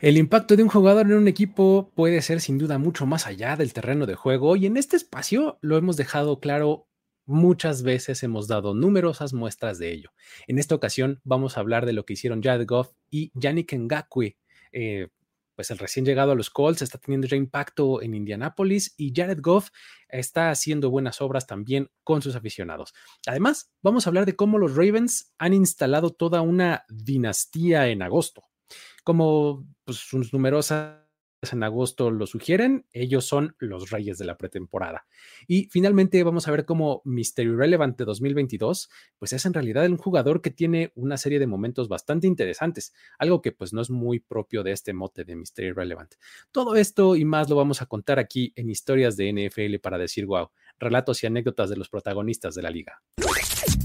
El impacto de un jugador en un equipo puede ser sin duda mucho más allá del terreno de juego y en este espacio lo hemos dejado claro muchas veces, hemos dado numerosas muestras de ello. En esta ocasión vamos a hablar de lo que hicieron Jared Goff y Yannick Ngakwe. Eh, pues el recién llegado a los Colts está teniendo ya impacto en Indianápolis y Jared Goff está haciendo buenas obras también con sus aficionados. Además, vamos a hablar de cómo los Ravens han instalado toda una dinastía en agosto. Como pues, sus numerosas en agosto lo sugieren, ellos son los reyes de la pretemporada. Y finalmente vamos a ver cómo Mystery Relevant de 2022, pues es en realidad un jugador que tiene una serie de momentos bastante interesantes, algo que pues no es muy propio de este mote de Mystery Relevant. Todo esto y más lo vamos a contar aquí en historias de NFL para decir wow, relatos y anécdotas de los protagonistas de la liga.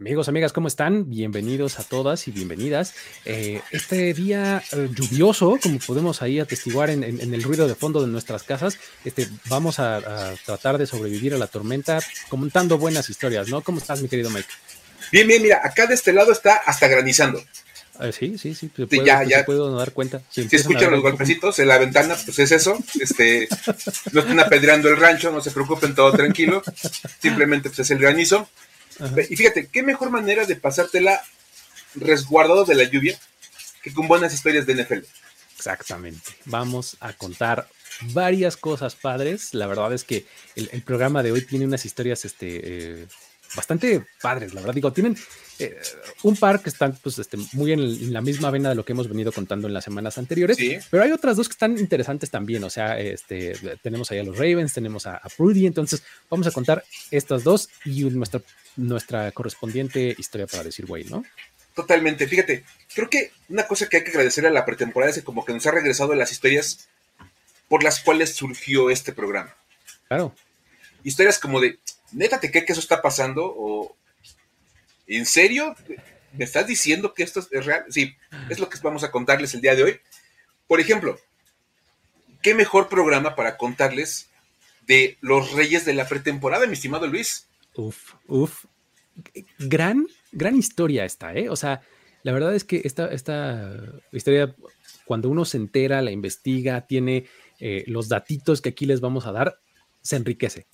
Amigos, amigas, ¿cómo están? Bienvenidos a todas y bienvenidas. Eh, este día eh, lluvioso, como podemos ahí atestiguar en, el ruido de fondo de nuestras casas, este, vamos a, tratar de sobrevivir a la tormenta contando buenas historias, ¿no? ¿Cómo estás, mi querido Mike? Bien, bien, mira, acá de este lado está hasta granizando. Ah, sí, sí, sí, ya, ya. puedo dar cuenta. Si, escuchan los golpecitos en la ventana, pues es eso. Este, no están apedreando el rancho, no se preocupen, todo tranquilo. Simplemente pues es el granizo. Y fíjate, qué mejor manera de pasártela resguardado de la lluvia que con buenas historias de NFL. Exactamente. Vamos a contar varias cosas padres. La verdad es que el, programa de hoy tiene unas historias este, eh, bastante padres, la verdad. Digo, tienen eh, un par que están pues, este, muy en, la misma vena de lo que hemos venido contando en las semanas anteriores, pero hay otras dos que están interesantes también. O sea, este, tenemos ahí a los Ravens, tenemos a, a Prudy, entonces vamos a contar estas dos y nuestra nuestra correspondiente historia para decir, güey, ¿no? Totalmente. Fíjate, creo que una cosa que hay que agradecer a la pretemporada es que como que nos ha regresado las historias por las cuales surgió este programa. Claro. Historias como de, neta, ¿te crees que eso está pasando? O, ¿en serio? ¿Me estás diciendo que esto es real? Sí, es lo que vamos a contarles el día de hoy. Por ejemplo, ¿qué mejor programa para contarles de los reyes de la pretemporada, mi estimado Luis? Uf, uf. Gran, gran historia esta, ¿eh? O sea, la verdad es que esta, esta historia, cuando uno se entera, la investiga, tiene eh, los datitos que aquí les vamos a dar, se enriquece.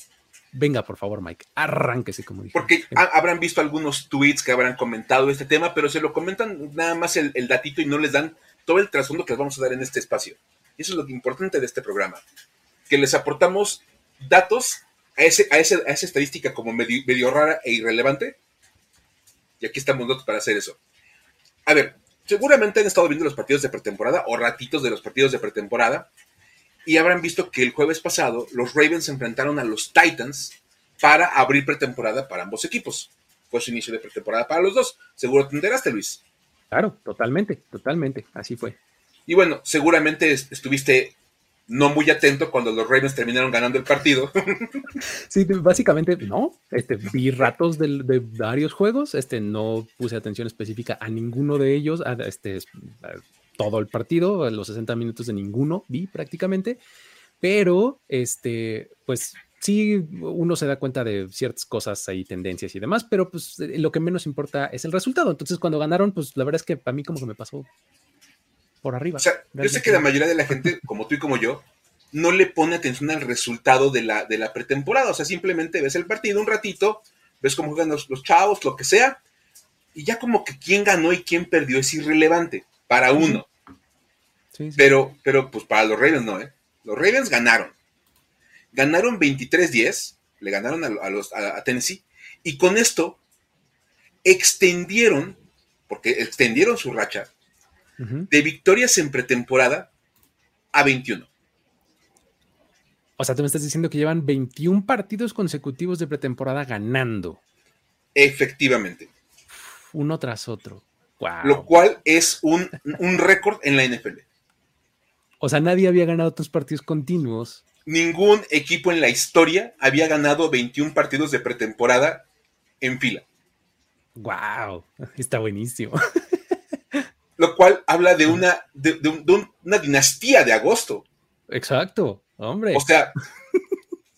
Venga, por favor, Mike, arránquese, como dije. Porque habrán visto algunos tweets que habrán comentado este tema, pero se lo comentan nada más el, el datito y no les dan todo el trasfondo que les vamos a dar en este espacio. Y eso es lo importante de este programa, que les aportamos datos a, ese, a, esa estadística como medio, rara e irrelevante. Y aquí estamos nosotros para hacer eso. A ver, seguramente han estado viendo los partidos de pretemporada o ratitos de los partidos de pretemporada y habrán visto que el jueves pasado los Ravens se enfrentaron a los Titans para abrir pretemporada para ambos equipos. Fue su inicio de pretemporada para los dos. Seguro te enteraste, Luis. Claro, totalmente, totalmente. Así fue. Y bueno, seguramente estuviste no muy atento cuando los Ravens terminaron ganando el partido. Sí, básicamente no. Este, vi ratos de, varios juegos, este, no puse atención específica a ninguno de ellos, a, este, todo el partido, los 60 minutos de ninguno vi prácticamente, pero este, pues sí, uno se da cuenta de ciertas cosas ahí, tendencias y demás, pero pues lo que menos importa es el resultado. Entonces, cuando ganaron, pues la verdad es que a mí como que me pasó por arriba. O sea, yo sé que la mayoría de la gente, como tú y como yo, no le pone atención al resultado de la, de la pretemporada. O sea, simplemente ves el partido un ratito, ves cómo juegan los, chavos, lo que sea, y ya como que quién ganó y quién perdió es irrelevante para uno. Pero, pero pues para los Ravens no, ¿eh? Los Ravens ganaron. Ganaron 23-10, le ganaron a, los, a Tennessee, y con esto extendieron, porque extendieron su racha, de victorias en pretemporada a 21. O sea, tú me estás diciendo que llevan 21 partidos consecutivos de pretemporada ganando. Efectivamente. Uno tras otro. Lo cual es un, récord en la NFL. O sea, nadie había ganado otros partidos continuos. Ningún equipo en la historia había ganado 21 partidos de pretemporada en fila. Wow, está buenísimo. Lo cual habla de una, de, una dinastía de agosto. Exacto, hombre. O sea,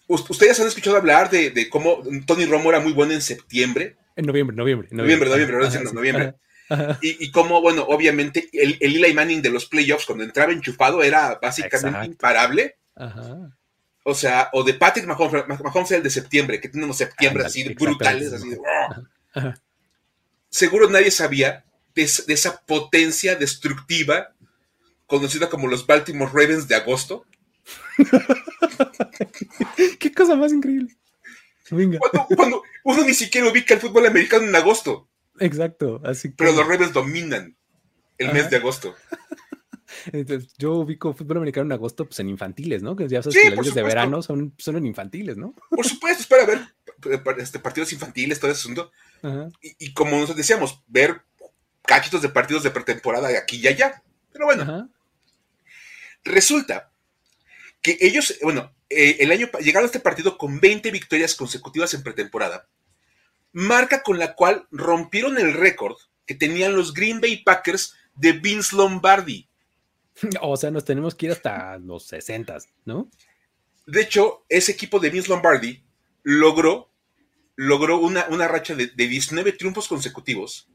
ustedes han escuchado hablar de, cómo Tony Romo era muy bueno en septiembre. En noviembre, noviembre. Noviembre, noviembre, noviembre, noviembre. Y, y cómo, bueno, obviamente el, el Eli Manning de los playoffs cuando entraba enchufado era básicamente imparable. Ajá. O sea, o de Patrick Mahomes, Mahomes el de septiembre, que tiene unos septiembre así brutales, así de... Seguro nadie sabía de, esa potencia destructiva conocida como los Baltimore Ravens de agosto. Qué cosa más increíble. Cuando, uno ni siquiera ubica el fútbol americano en agosto. Exacto, así Pero los Ravens dominan el mes de agosto. Entonces, yo ubico fútbol americano en agosto pues, en infantiles, ¿no? Que ya sabes que los de verano son, son en infantiles, ¿no? Por supuesto, es para ver este, partidos infantiles, todo ese asunto. Y, como nosotros decíamos, ver cachitos de partidos de pretemporada aquí y allá. Pero bueno, resulta que ellos, bueno, eh, el año llegaron a este partido con 20 victorias consecutivas en pretemporada, marca con la cual rompieron el récord que tenían los Green Bay Packers de Vince Lombardi. O sea, nos tenemos que ir hasta los 60, ¿no? De hecho, ese equipo de Vince Lombardi logró, logró una, una racha de, 19 triunfos consecutivos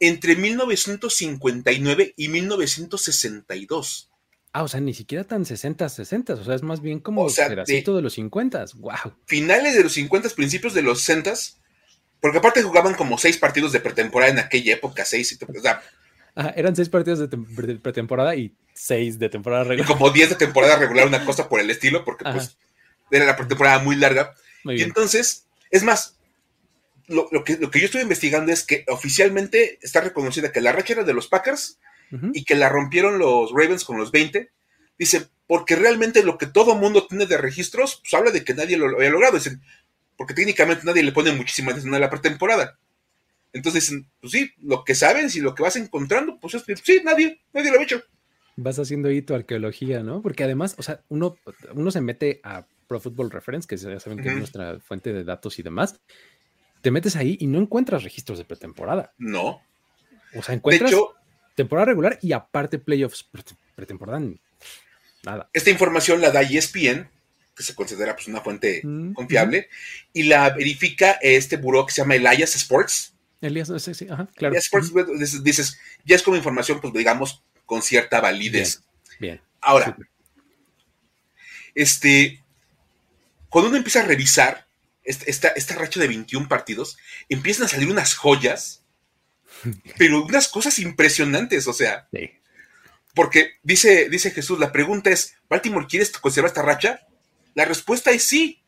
entre 1959 y 1962. Ah, o sea, ni siquiera tan 60, 60, o sea, es más bien como o pedacito de, los 50, wow. Finales de los 50, principios de los 60, porque aparte jugaban como seis partidos de pretemporada en aquella época, seis, o sea, eran seis partidos de pretemporada y seis de temporada regular. Y como diez de temporada regular, una cosa por el estilo, porque pues era la pretemporada muy larga. y entonces, es más, lo, que, lo que yo estuve investigando es que oficialmente está reconocida que la racha era de los Packers y que la rompieron los Ravens con los 20. Dice, porque realmente lo que todo mundo tiene de registros, pues habla de que nadie lo había logrado. Dicen, porque técnicamente nadie le pone muchísima atención a la pretemporada. Entonces, pues sí, lo que sabes y lo que vas encontrando, pues es que sí, nadie, nadie lo ha hecho. Vas haciendo ahí tu arqueología, ¿no? Porque además, o sea, uno, uno se mete a Pro Football Reference, que ya saben que es nuestra fuente de datos y demás. Te metes ahí y no encuentras registros de pretemporada. No. O sea, encuentras temporada regular y aparte playoffs pretemporada. Nada. Esta información la da ESPN, que se considera pues, una fuente confiable, y la verifica este buró que se llama Elias Sports Elías, sí, sí, ajá, claro. dices, ya es como información, pues digamos, con cierta validez. Bien. Ahora, este, cuando uno empieza a revisar esta, esta, racha de 21 partidos, empiezan a salir unas joyas, pero unas cosas impresionantes, o sea. Porque dice, dice Jesús, la pregunta es, ¿Baltimore quieres conservar esta racha? La respuesta es sí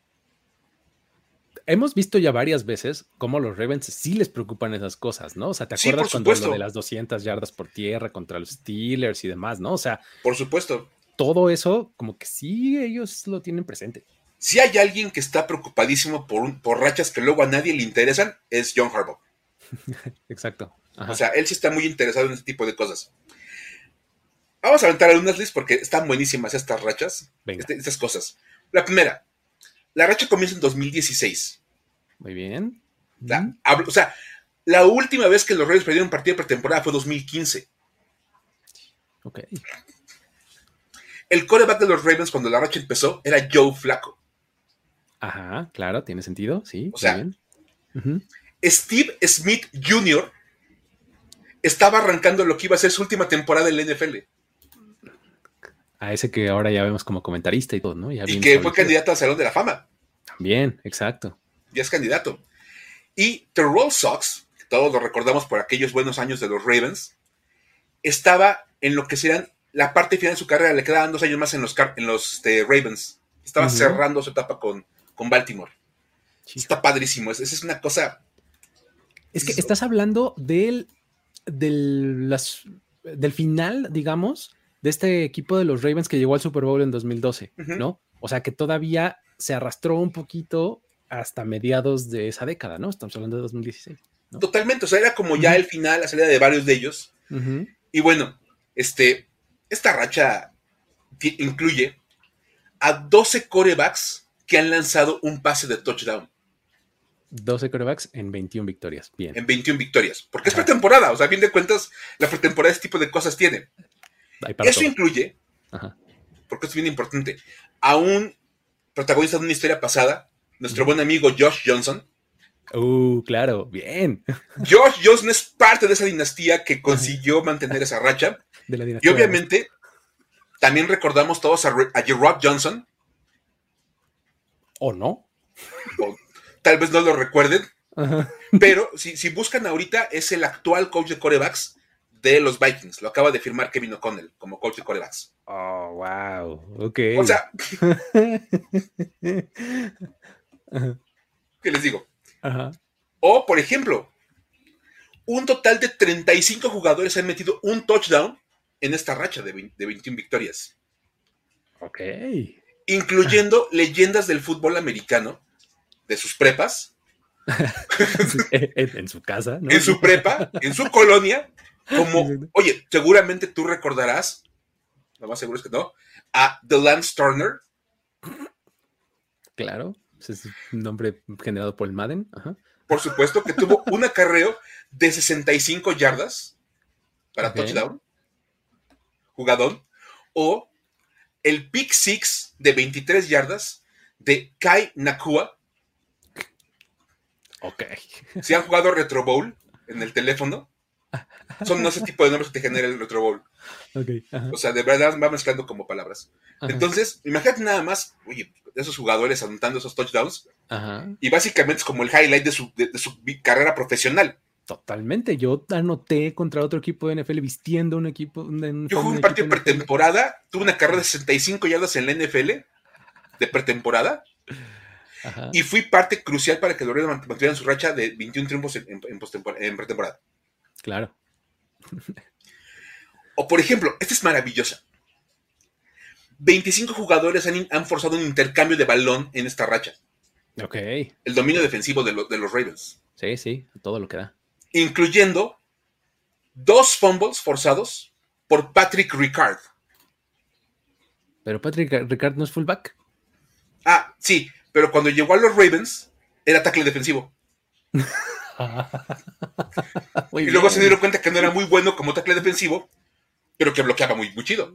hemos visto ya varias veces cómo los Ravens sí les preocupan esas cosas, ¿no? O sea, ¿te acuerdas cuando lo de las 200 yardas por tierra contra los Steelers y demás, ¿no? O sea, por supuesto. Todo eso, como que sí, ellos lo tienen presente. Si hay alguien que está preocupadísimo por, por rachas que luego a nadie le interesan, es John Harbaugh. Exacto. O sea, él sí está muy interesado en ese tipo de cosas. Vamos a aventar algunas listas porque están buenísimas estas rachas, este, estas cosas. La primera, la racha comienza en 2016. Muy bien. o sea, la última vez que los Reyes perdieron un partido pretemporada fue 2015. Ok. El coreback de los Ravens cuando la racha empezó era Joe Flaco. Ajá, claro, tiene sentido, sí. O sea, Steve Smith Jr. estaba arrancando lo que iba a ser su última temporada en la NFL. A ese que ahora ya vemos como comentarista y todo, ¿no? y que fue candidato al Salón de la Fama. También, exacto. Ya es candidato. Y Terrell Sox, que todos lo recordamos por aquellos buenos años de los Ravens, estaba en lo que serían la parte final de su carrera, le quedaban dos años más en los, en los este, Ravens. Estaba cerrando su etapa con, con Baltimore. Está padrísimo, esa es una cosa... Es que estás hablando del, del, las, del final, digamos, de este equipo de los Ravens que llegó al Super Bowl en 2012, ¿no? O sea que todavía se arrastró un poquito hasta mediados de esa década, ¿no? Estamos hablando de 2016. Totalmente, o sea, era como ya el final, la salida de varios de ellos. Y bueno, este, esta racha incluye a 12 corebacks que han lanzado un pase de touchdown. 12 corebacks en 21 victorias. Bien. En 21 victorias. Porque es pretemporada. O sea, a fin de cuentas, la pretemporada este tipo de cosas tiene. Eso incluye, porque es bien importante, a un protagonista de una historia pasada, nuestro buen amigo Josh Johnson. Uh, claro, bien. Josh Johnson es parte de esa dinastía que consiguió mantener esa racha. y obviamente, también recordamos todos a, a Rock Johnson. ¿O no? tal vez no lo recuerden. Pero si, si, buscan ahorita, es el actual coach de corebacks de los Vikings. Lo acaba de firmar Kevin O'Connell como coach de corebacks. Oh, wow. Ok. O sea, ¿qué les digo? O, por ejemplo, un total de 35 jugadores han metido un touchdown en esta racha de, 21 victorias. Ok. Incluyendo leyendas del fútbol americano, de sus prepas. en, su casa, ¿no? En su prepa, en su colonia, como, oye, seguramente tú recordarás, lo más seguro es que no, a The Lance Turner. Claro, ese es un nombre generado por el Madden. Por supuesto que tuvo un acarreo de 65 yardas para touchdown, jugador, o el pick six de 23 yardas de Kai Nakua. Ok. Si han jugado Retro Bowl en el teléfono, son ese tipo de nombres que te genera el Retro Bowl. o sea, de verdad va mezclando como palabras. Entonces, imagínate nada más, oye, esos jugadores anotando esos touchdowns. Y básicamente es como el highlight de su, carrera profesional. Totalmente. Yo anoté contra otro equipo de NFL vistiendo un equipo. Yo jugué un partido pretemporada, tuve una carrera de 65 yardas en la NFL de pretemporada. Y fui parte crucial para que los Reyes mantuvieran su racha de 21 triunfos en pretemporada. Claro. o por ejemplo, esta es maravillosa. 25 jugadores han, forzado un intercambio de balón en esta racha. Ok. El dominio defensivo de, de, los Ravens. Sí, sí, todo lo que da. Incluyendo dos fumbles forzados por Patrick Ricard. Pero Patrick Ricard no es fullback. Ah, sí, pero cuando llegó a los Ravens era tackle defensivo. y luego se dieron cuenta que no era muy bueno como tackle defensivo, pero que bloqueaba muy, muy chido.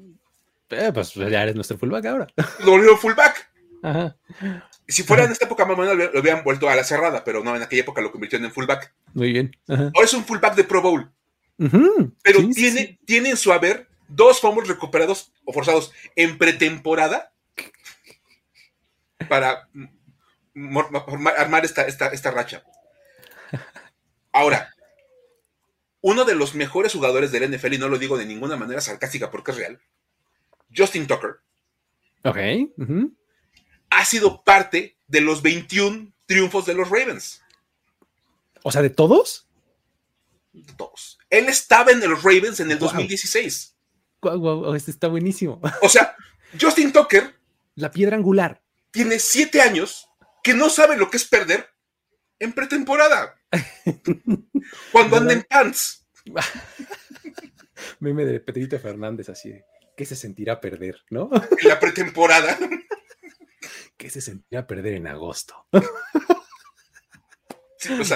Eh, pues ya eres nuestro fullback ahora. Lo volvió fullback. Si fuera en esta época más o menos lo habían vuelto a la cerrada, pero no, en aquella época lo convirtieron en fullback. Muy bien. Ahora es un fullback de Pro Bowl. Pero tiene, tiene en su haber dos fumbles recuperados o forzados en pretemporada para armar esta, esta, esta racha. Ahora, uno de los mejores jugadores del NFL, y no lo digo de ninguna manera sarcástica porque es real, Justin Tucker. Ok. Ha sido parte de los 21 triunfos de los Ravens. O sea, ¿de todos? De todos. Él estaba en los Ravens en el 2016. Wow, este está buenísimo. O sea, Justin Tucker. La piedra angular. Tiene siete años que no sabe lo que es perder en pretemporada. Cuando anda en pants. Meme de Pedrito Fernández así ¿qué se sentirá perder, no? En la pretemporada. ¿Qué se sentirá perder en agosto?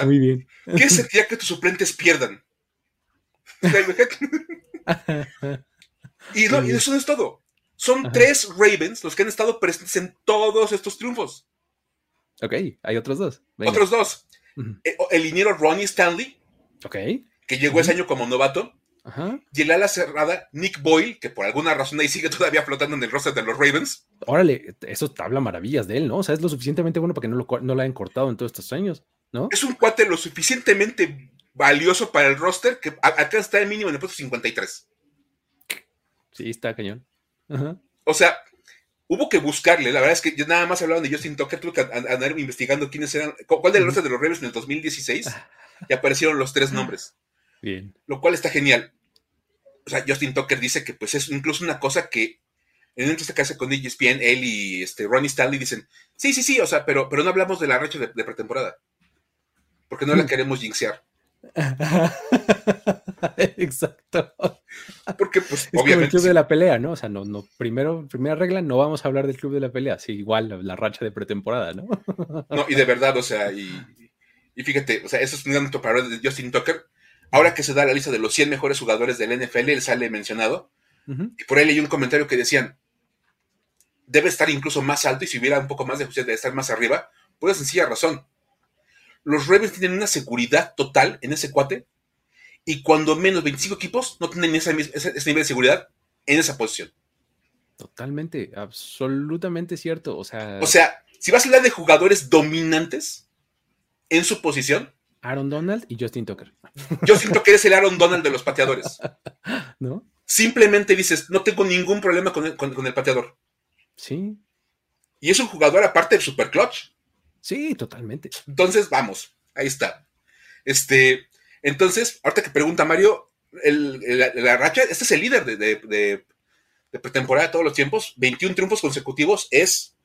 Muy bien. ¿Qué sentiría que tus suplentes pierdan? y, no, y eso no es todo. Son tres Ravens los que han estado presentes en todos estos triunfos. Ok, hay otros dos. Otros dos. Eh, el liniero Ronnie Stanley, okay. que llegó ese año como novato, y el ala cerrada Nick Boyle, que por alguna razón ahí sigue todavía flotando en el roster de los Ravens. Órale, eso habla maravillas de él, ¿no? O sea, es lo suficientemente bueno para que no lo, no lo hayan cortado en todos estos años, ¿no? Es un cuate lo suficientemente valioso para el roster que acá está el mínimo en el puesto 53. Sí, está cañón. O sea, hubo que buscarle. La verdad es que yo nada más hablaban de Justin Tucker, tuve que andar investigando quiénes eran, cuál del roster de los Ravens en el 2016 y aparecieron los tres nombres. Bien. Lo cual está genial. O sea, Justin Tucker dice que pues es incluso una cosa que en una entrevista que hace con ESPN, él y este, Ronnie Stanley dicen, sí, sí, sí, o sea, pero, pero no hablamos de la racha de, pretemporada. Porque no la queremos jinxear. Exacto. Porque, pues, es obviamente. Como el club de la pelea, ¿no? O sea, no, no, primero, primera regla, no vamos a hablar del club de la pelea. Sí, igual la, racha de pretemporada, ¿no? no, y de verdad, o sea, y, Y fíjate, o sea, eso es un gran para de Justin Tucker. Ahora que se da la lista de los 100 mejores jugadores del NFL, él sale mencionado. Y por ahí leí un comentario que decían, debe estar incluso más alto y si hubiera un poco más de justicia debe estar más arriba, por una sencilla razón. Los Ravens tienen una seguridad total en ese cuate y cuando menos 25 equipos no tienen ese, nivel de seguridad en esa posición. Totalmente, absolutamente cierto. O sea, o sea, si vas a hablar de jugadores dominantes en su posición, Aaron Donald y Justin Tucker. Justin Tucker es el Aaron Donald de los pateadores. ¿No? Simplemente dices, no tengo ningún problema con el, pateador. Sí. Y es un jugador aparte del super clutch. Sí, totalmente. Entonces, vamos, ahí está. Este, entonces, ahorita que pregunta Mario, la, racha, este es el líder de, de, pretemporada de todos los tiempos, 21 triunfos consecutivos es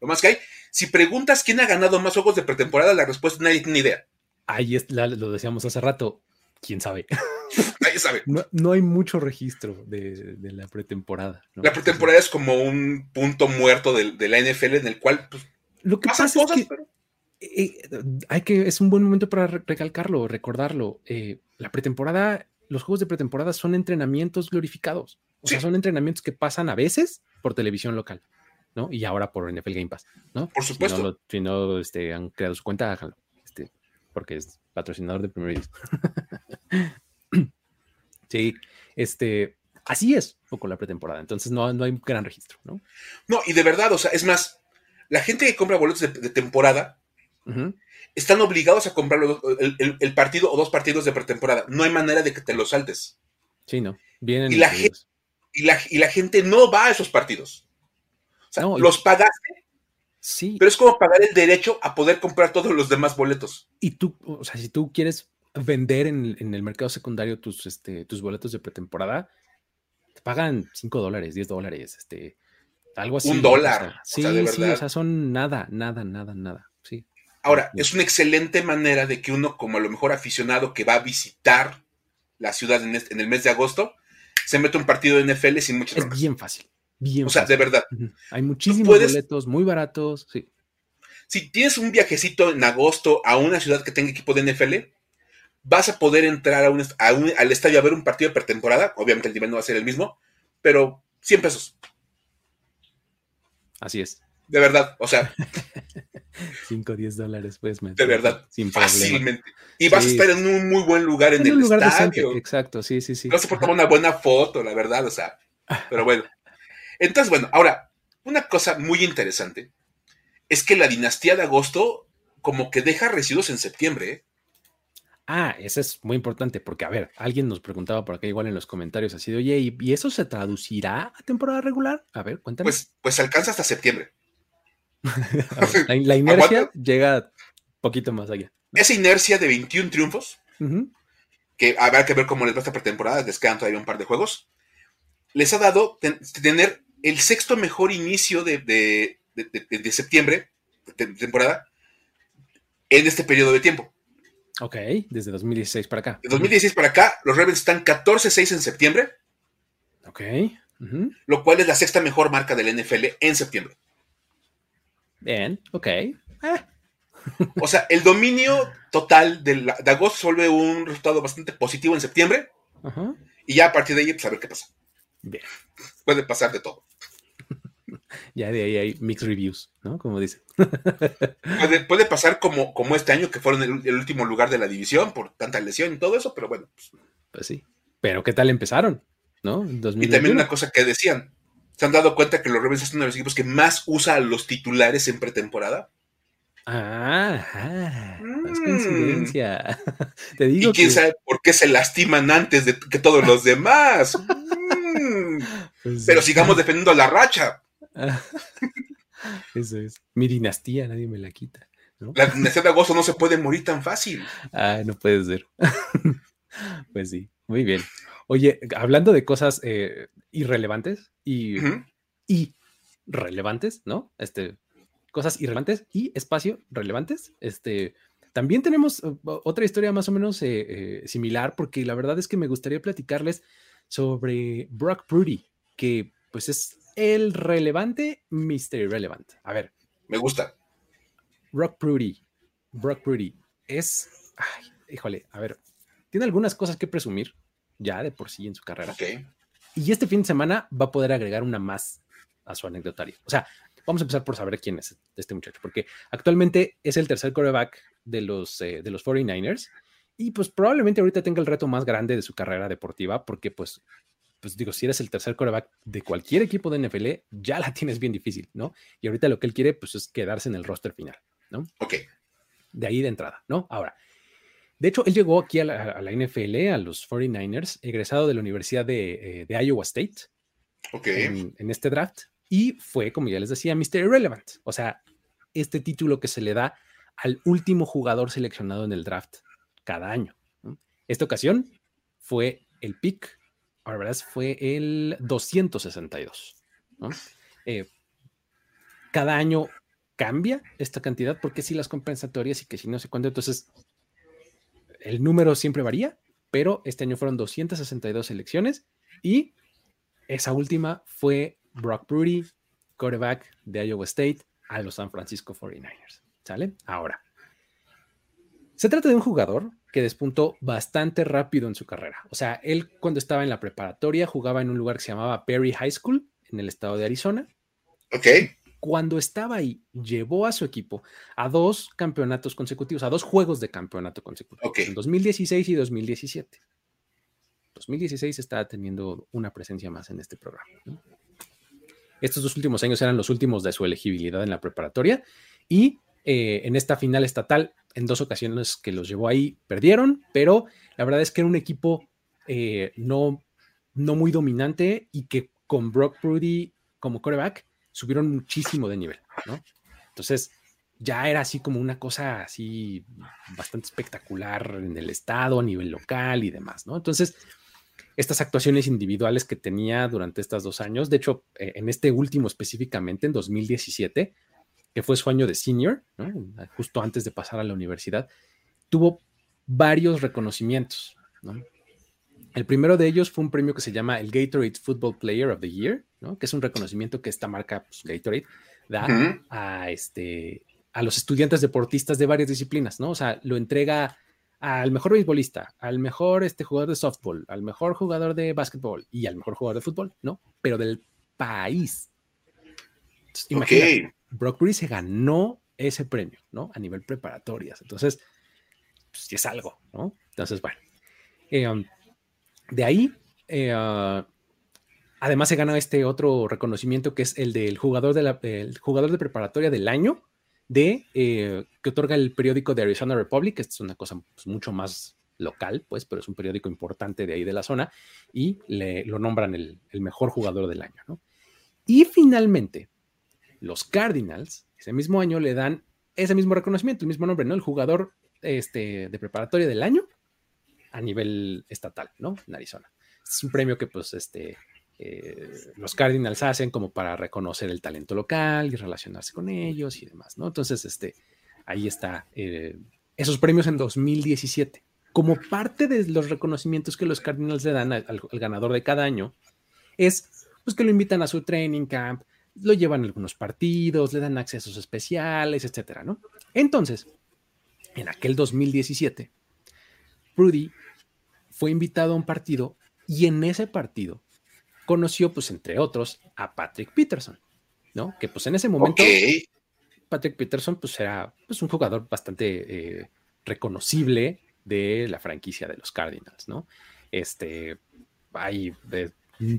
lo más que hay. Si preguntas quién ha ganado más juegos de pretemporada, la respuesta nadie tiene idea. Ahí es, lo decíamos hace rato, quién sabe. Nadie sabe. No, hay mucho registro de, la pretemporada. La pretemporada es como un punto muerto de, la NFL en el cual pues, lo que pasa es que eh, hay que es un buen momento para recalcarlo, recordarlo. Eh, la pretemporada, los juegos de pretemporada son entrenamientos glorificados. O sea, son entrenamientos que pasan a veces por televisión local, ¿no? Y ahora por NFL Game Pass, ¿no? Por supuesto. Si no, este, han creado su cuenta, háganlo. Porque es patrocinador de primer Sí, este, así es un poco la pretemporada. Entonces no, no hay gran registro, ¿no? No, y de verdad, o sea, es más, la gente que compra boletos de, temporada están obligados a comprar el, partido o dos partidos de pretemporada. No hay manera de que te los saltes. Sí, no. Vienen y la, gente, y, la, gente no va a esos partidos. O sea, los pagaste. Sí. Pero es como pagar el derecho a poder comprar todos los demás boletos. Y tú, o sea, si tú quieres vender en, el mercado secundario tus, este, tus boletos de pretemporada, te pagan 5 dólares, 10 dólares, este, algo así. Un dólar. sí, sí, o sea, son nada, nada, nada, nada. Sí. Ahora, es una excelente manera de que uno, como a lo mejor aficionado que va a visitar la ciudad en, este, el mes de agosto, se mete un partido de NFL sin muchas Es bien fácil. Bien o sea, de verdad. Hay muchísimos boletos muy baratos. Sí. Si tienes un viajecito en agosto a una ciudad que tenga equipo de NFL, vas a poder entrar a un, al estadio a ver un partido de pretemporada. Obviamente el nivel no va a ser el mismo, pero 100 pesos. Así es. De verdad, o sea. 5 o 10 dólares, pues. De verdad, sin fácilmente. Y vas a estar en un muy buen lugar en, el lugar estadio. Exacto, sí, sí, sí. No se puede tomar una buena foto, la verdad, o sea. Pero bueno. Entonces, bueno, ahora, una cosa muy interesante es que la dinastía de agosto como que deja residuos en septiembre. ¿eh? Ah, eso es muy importante, porque a ver, alguien nos preguntaba por acá igual en los comentarios así de, oye, ¿y, eso se traducirá a temporada regular? A ver, cuéntame. Pues, pues alcanza hasta septiembre. la, inercia llega poquito más allá. Esa inercia de 21 triunfos, que habrá que ver cómo les va esta pretemporada, les quedan todavía un par de juegos, les ha dado tener el sexto mejor inicio de, de, de septiembre, de temporada, en este periodo de tiempo. Ok, desde 2016 para acá. De 2016 para acá, los Ravens están 14-6 en septiembre. Ok. Lo cual es la sexta mejor marca del NFL en septiembre. Bien, ok. Eh. O sea, el dominio total de, agosto se vuelve un resultado bastante positivo en septiembre. Y ya a partir de ahí, pues a ver qué pasa. Bien. Puede pasar de todo. Ya de ahí hay mixed reviews, ¿no? Como dice. puede, pasar como, como este año, que fueron el, último lugar de la división por tanta lesión y todo eso, pero bueno. Pues, pues sí. Pero ¿qué tal empezaron? ¿No? Y también una cosa que decían. ¿Se han dado cuenta que los Ravens son uno de los equipos que más usa a los titulares en pretemporada? Ah, es coincidencia. Te digo y quién sabe por qué se lastiman antes de que todos los demás. Mm. Pues pero sigamos defendiendo la racha. Eso es. Mi dinastía, nadie me la quita. La dinastía de agosto no se puede morir tan fácil. Ah, no puede ser. pues sí, muy bien. Oye, hablando de cosas eh, irrelevantes y, y relevantes, ¿no? Este, cosas irrelevantes y espacio relevantes. Este, también tenemos uh, otra historia más o menos eh, eh, similar, porque la verdad es que me gustaría platicarles sobre Brock Prudy, que pues es el relevante Mr. Irrelevant. A ver. Me gusta. Brock Prudy. Brock Prudy. es, híjole, a ver, tiene algunas cosas que presumir ya de por sí en su carrera. Y este fin de semana va a poder agregar una más a su anecdotario. O sea, vamos a empezar por saber quién es este muchacho, porque actualmente es el tercer quarterback de los, eh, de los 49ers y pues probablemente ahorita tenga el reto más grande de su carrera deportiva, porque pues, pues digo, si eres el tercer quarterback de cualquier equipo de NFL, ya la tienes bien difícil, ¿no? Y ahorita lo que él quiere pues es quedarse en el roster final, ¿no? Ok. De ahí de entrada, ¿no? Ahora, de hecho, él llegó aquí a la, NFL, a los 49ers, egresado de la Universidad de, eh, Iowa State. En, este draft. Y fue, como ya les decía, Mr. Irrelevant. O sea, este título que se le da al último jugador seleccionado en el draft cada año. Esta ocasión fue el pick, verdad fue el 262. Eh, cada año cambia esta cantidad porque si las compensatorias y que si no sé cuánto, entonces el número siempre varía, pero este año fueron 262 elecciones y esa última fue Brock Purdy, quarterback de Iowa State, a los San Francisco 49ers. ¿Sale? Ahora, se trata de un jugador que despuntó bastante rápido en su carrera. O sea, él cuando estaba en la preparatoria jugaba en un lugar que se llamaba Perry High School en el estado de Arizona. Ok cuando estaba ahí, llevó a su equipo a dos campeonatos consecutivos, a dos juegos de campeonato consecutivos, en 2016 y 2017. 2016 está teniendo una presencia más en este programa. Estos dos últimos años eran los últimos de su elegibilidad en la preparatoria y eh, en esta final estatal, en dos ocasiones que los llevó ahí, perdieron, pero la verdad es que era un equipo eh, no, no muy dominante y que con Brock Prudy como quarterback subieron muchísimo de nivel, ¿no? Entonces, ya era así como una cosa así bastante espectacular en el estado, a nivel local y demás, ¿no? Entonces, estas actuaciones individuales que tenía durante estos dos años, de hecho, eh, en este último específicamente, en 2017, que fue su año de senior, justo antes de pasar a la universidad, tuvo varios reconocimientos, ¿no? El primero de ellos fue un premio que se llama el Gatorade Football Player of the Year, que es un reconocimiento que esta marca pues, Gatorade da a, este, a los estudiantes deportistas de varias disciplinas, ¿no? O sea, lo entrega al mejor beisbolista, al mejor este, jugador de softball, al mejor jugador de básquetbol y al mejor jugador de fútbol, ¿no? Pero del país. Imagínate, Brock Purdy se ganó ese premio, ¿no? A nivel preparatorias. Entonces, pues es algo, ¿no? Entonces, bueno. Um, de ahí, ah, además se gana este otro reconocimiento que es el del jugador de, la, jugador de preparatoria del año de eh, que otorga el periódico de Arizona Republic, Esta es una cosa pues, mucho más local, pues, pero es un periódico importante de ahí de la zona, y le, lo nombran el, mejor jugador del año, ¿no? Y finalmente, los Cardinals, ese mismo año le dan ese mismo reconocimiento, el mismo nombre, ¿no? El jugador este, de preparatoria del año, a nivel estatal, ¿no? En Arizona. Es un premio que pues este, eh, los Cardinals hacen como para reconocer el talento local y relacionarse con ellos y demás, ¿no? Entonces, este, ahí está eh, esos premios en 2017. Como parte de los reconocimientos que los Cardinals le dan al, ganador de cada año, es pues que lo invitan a su training camp, lo llevan a algunos partidos, le dan accesos especiales, etcétera, ¿no? Entonces, en aquel 2017, Rudy fue invitado a un partido y en ese partido conoció, pues, entre otros, a Patrick Peterson, ¿no? Que pues en ese momento Patrick Peterson, pues, era pues, un jugador bastante eh, reconocible de la franquicia de los Cardinals, ¿no? Este, ahí,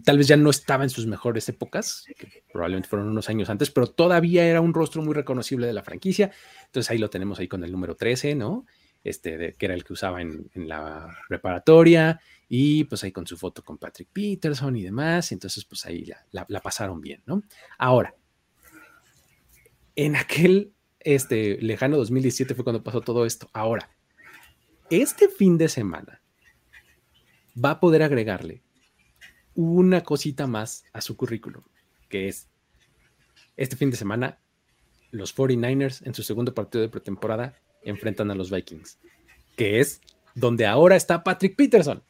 tal vez ya no estaba en sus mejores épocas, que probablemente fueron unos años antes, pero todavía era un rostro muy reconocible de la franquicia. Entonces ahí lo tenemos ahí con el número 13, ¿no? este, que era el que usaba en, la preparatoria, y pues ahí con su foto con Patrick Peterson y demás, entonces pues ahí la, pasaron bien, ¿no? Ahora, en aquel este, lejano 2017 fue cuando pasó todo esto. Ahora, este fin de semana va a poder agregarle una cosita más a su currículum, que es este fin de semana los 49ers en su segundo partido de pretemporada enfrentan a los Vikings, que es donde ahora está Patrick Peterson.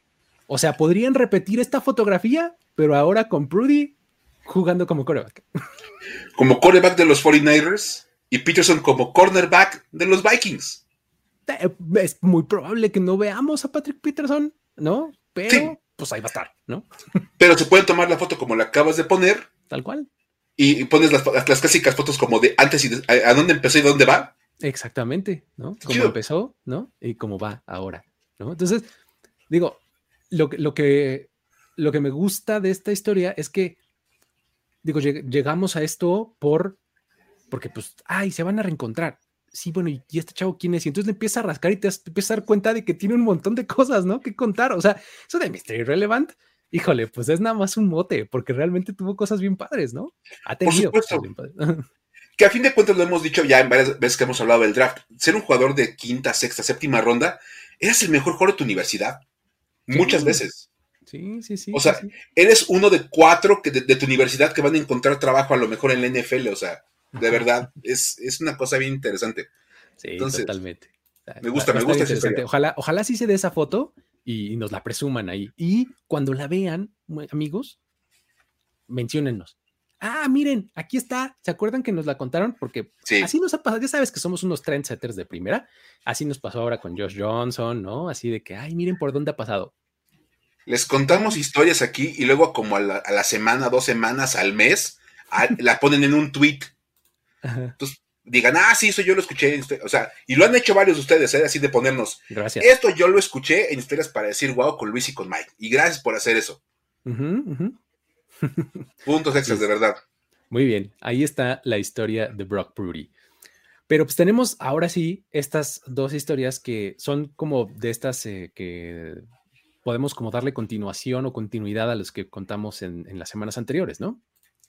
O sea, podrían repetir esta fotografía, pero ahora con Prudy jugando como coreback. Como coreback de los 49ers y Peterson como cornerback de los Vikings. es muy probable que no veamos a Patrick Peterson, ¿no? Pero pues ahí va a estar, ¿no? Pero se pueden tomar la foto como la acabas de poner. Tal cual. Y, pones las, clásicas fotos como de antes y a, dónde empezó y dónde va. Exactamente, ¿no? Cómo empezó, ¿no? Y cómo va ahora, ¿no? Entonces, digo, lo, lo, que, lo que me gusta de esta historia es que, digo, llegamos a esto por, porque pues, ay, se van a reencontrar sí, bueno, ¿y, este chavo quién es? Y entonces le empieza a rascar y te, empieza a dar cuenta de que tiene un montón de cosas, ¿no? Que contar. O sea, eso de Mystery Relevant, híjole, pues es nada más un mote, porque realmente tuvo cosas bien padres, ¿no? Ha tenido Por supuesto. que a fin de cuentas lo hemos dicho ya en varias veces que hemos hablado del draft. Ser un jugador de quinta, sexta, séptima ronda, eres el mejor jugador de tu universidad. Muchas veces. Sí, sí, sí. O sea, eres uno de cuatro que de, tu universidad que van a encontrar trabajo a lo mejor en la NFL. O sea, de verdad, es, una cosa bien interesante. Sí, totalmente. Me gusta, me gusta. Ojalá, ojalá sí se dé esa foto y, nos la presuman ahí. Y cuando la vean, amigos, menciónennos. Ah, miren, aquí está. ¿Se acuerdan que nos la contaron? Porque así nos ha pasado. Ya sabes que somos unos trendsetters de primera. Así nos pasó ahora con Josh Johnson, ¿no? Así de que, ay, miren por dónde ha pasado. Les contamos historias aquí y luego, como a la, semana, dos semanas, al mes, la ponen en un tweet entonces, digan, ah, sí, eso yo lo escuché. O sea, y lo han hecho varios de ustedes, ¿eh? así de ponernos. Gracias. Esto yo lo escuché en historias para decir wow con Luis y con Mike. Y gracias por hacer eso. Puntos extras, de verdad. Muy bien, ahí está la historia de Brock Prudy. Pero pues tenemos ahora sí estas dos historias que son como de estas eh, que podemos como darle continuación o continuidad a los que contamos en las semanas anteriores, ¿no?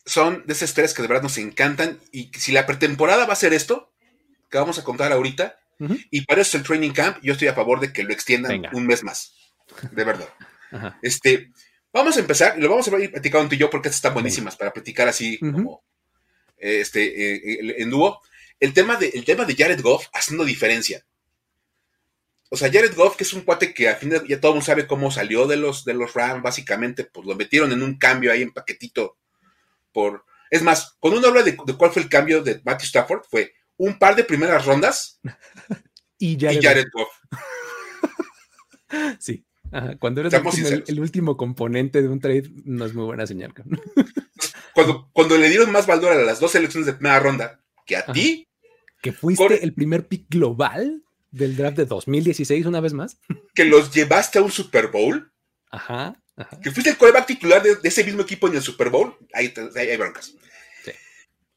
Son de esas historias que de verdad nos encantan. Y si la pretemporada va a ser esto, que vamos a contar ahorita, y para eso el training camp, yo estoy a favor de que lo extiendan un mes más. De verdad. Este, vamos a empezar, y lo vamos a ir platicando tú y yo porque estas están buenísimas para platicar así como este, eh, en dúo. El tema, de, el tema de Jared Goff haciendo diferencia. O sea, Jared Goff, que es un cuate que al final ya todo el mundo sabe cómo salió de los, de los Rams, básicamente, pues lo metieron en un cambio ahí en paquetito por... Es más, cuando uno habla de, cuál fue el cambio de Matthew Stafford, fue un par de primeras rondas y Jared, Goff. sí. Cuando eres el, último componente de un trade, no es muy buena señal. cuando, cuando le dieron más valor a las dos selecciones de primera ronda que a ti. Que fuiste el primer pick global del draft de 2016, una vez más. Que los llevaste a un Super Bowl. Ajá. Que fuiste el coreback titular de, ese mismo equipo en el Super Bowl, ahí, hay broncas.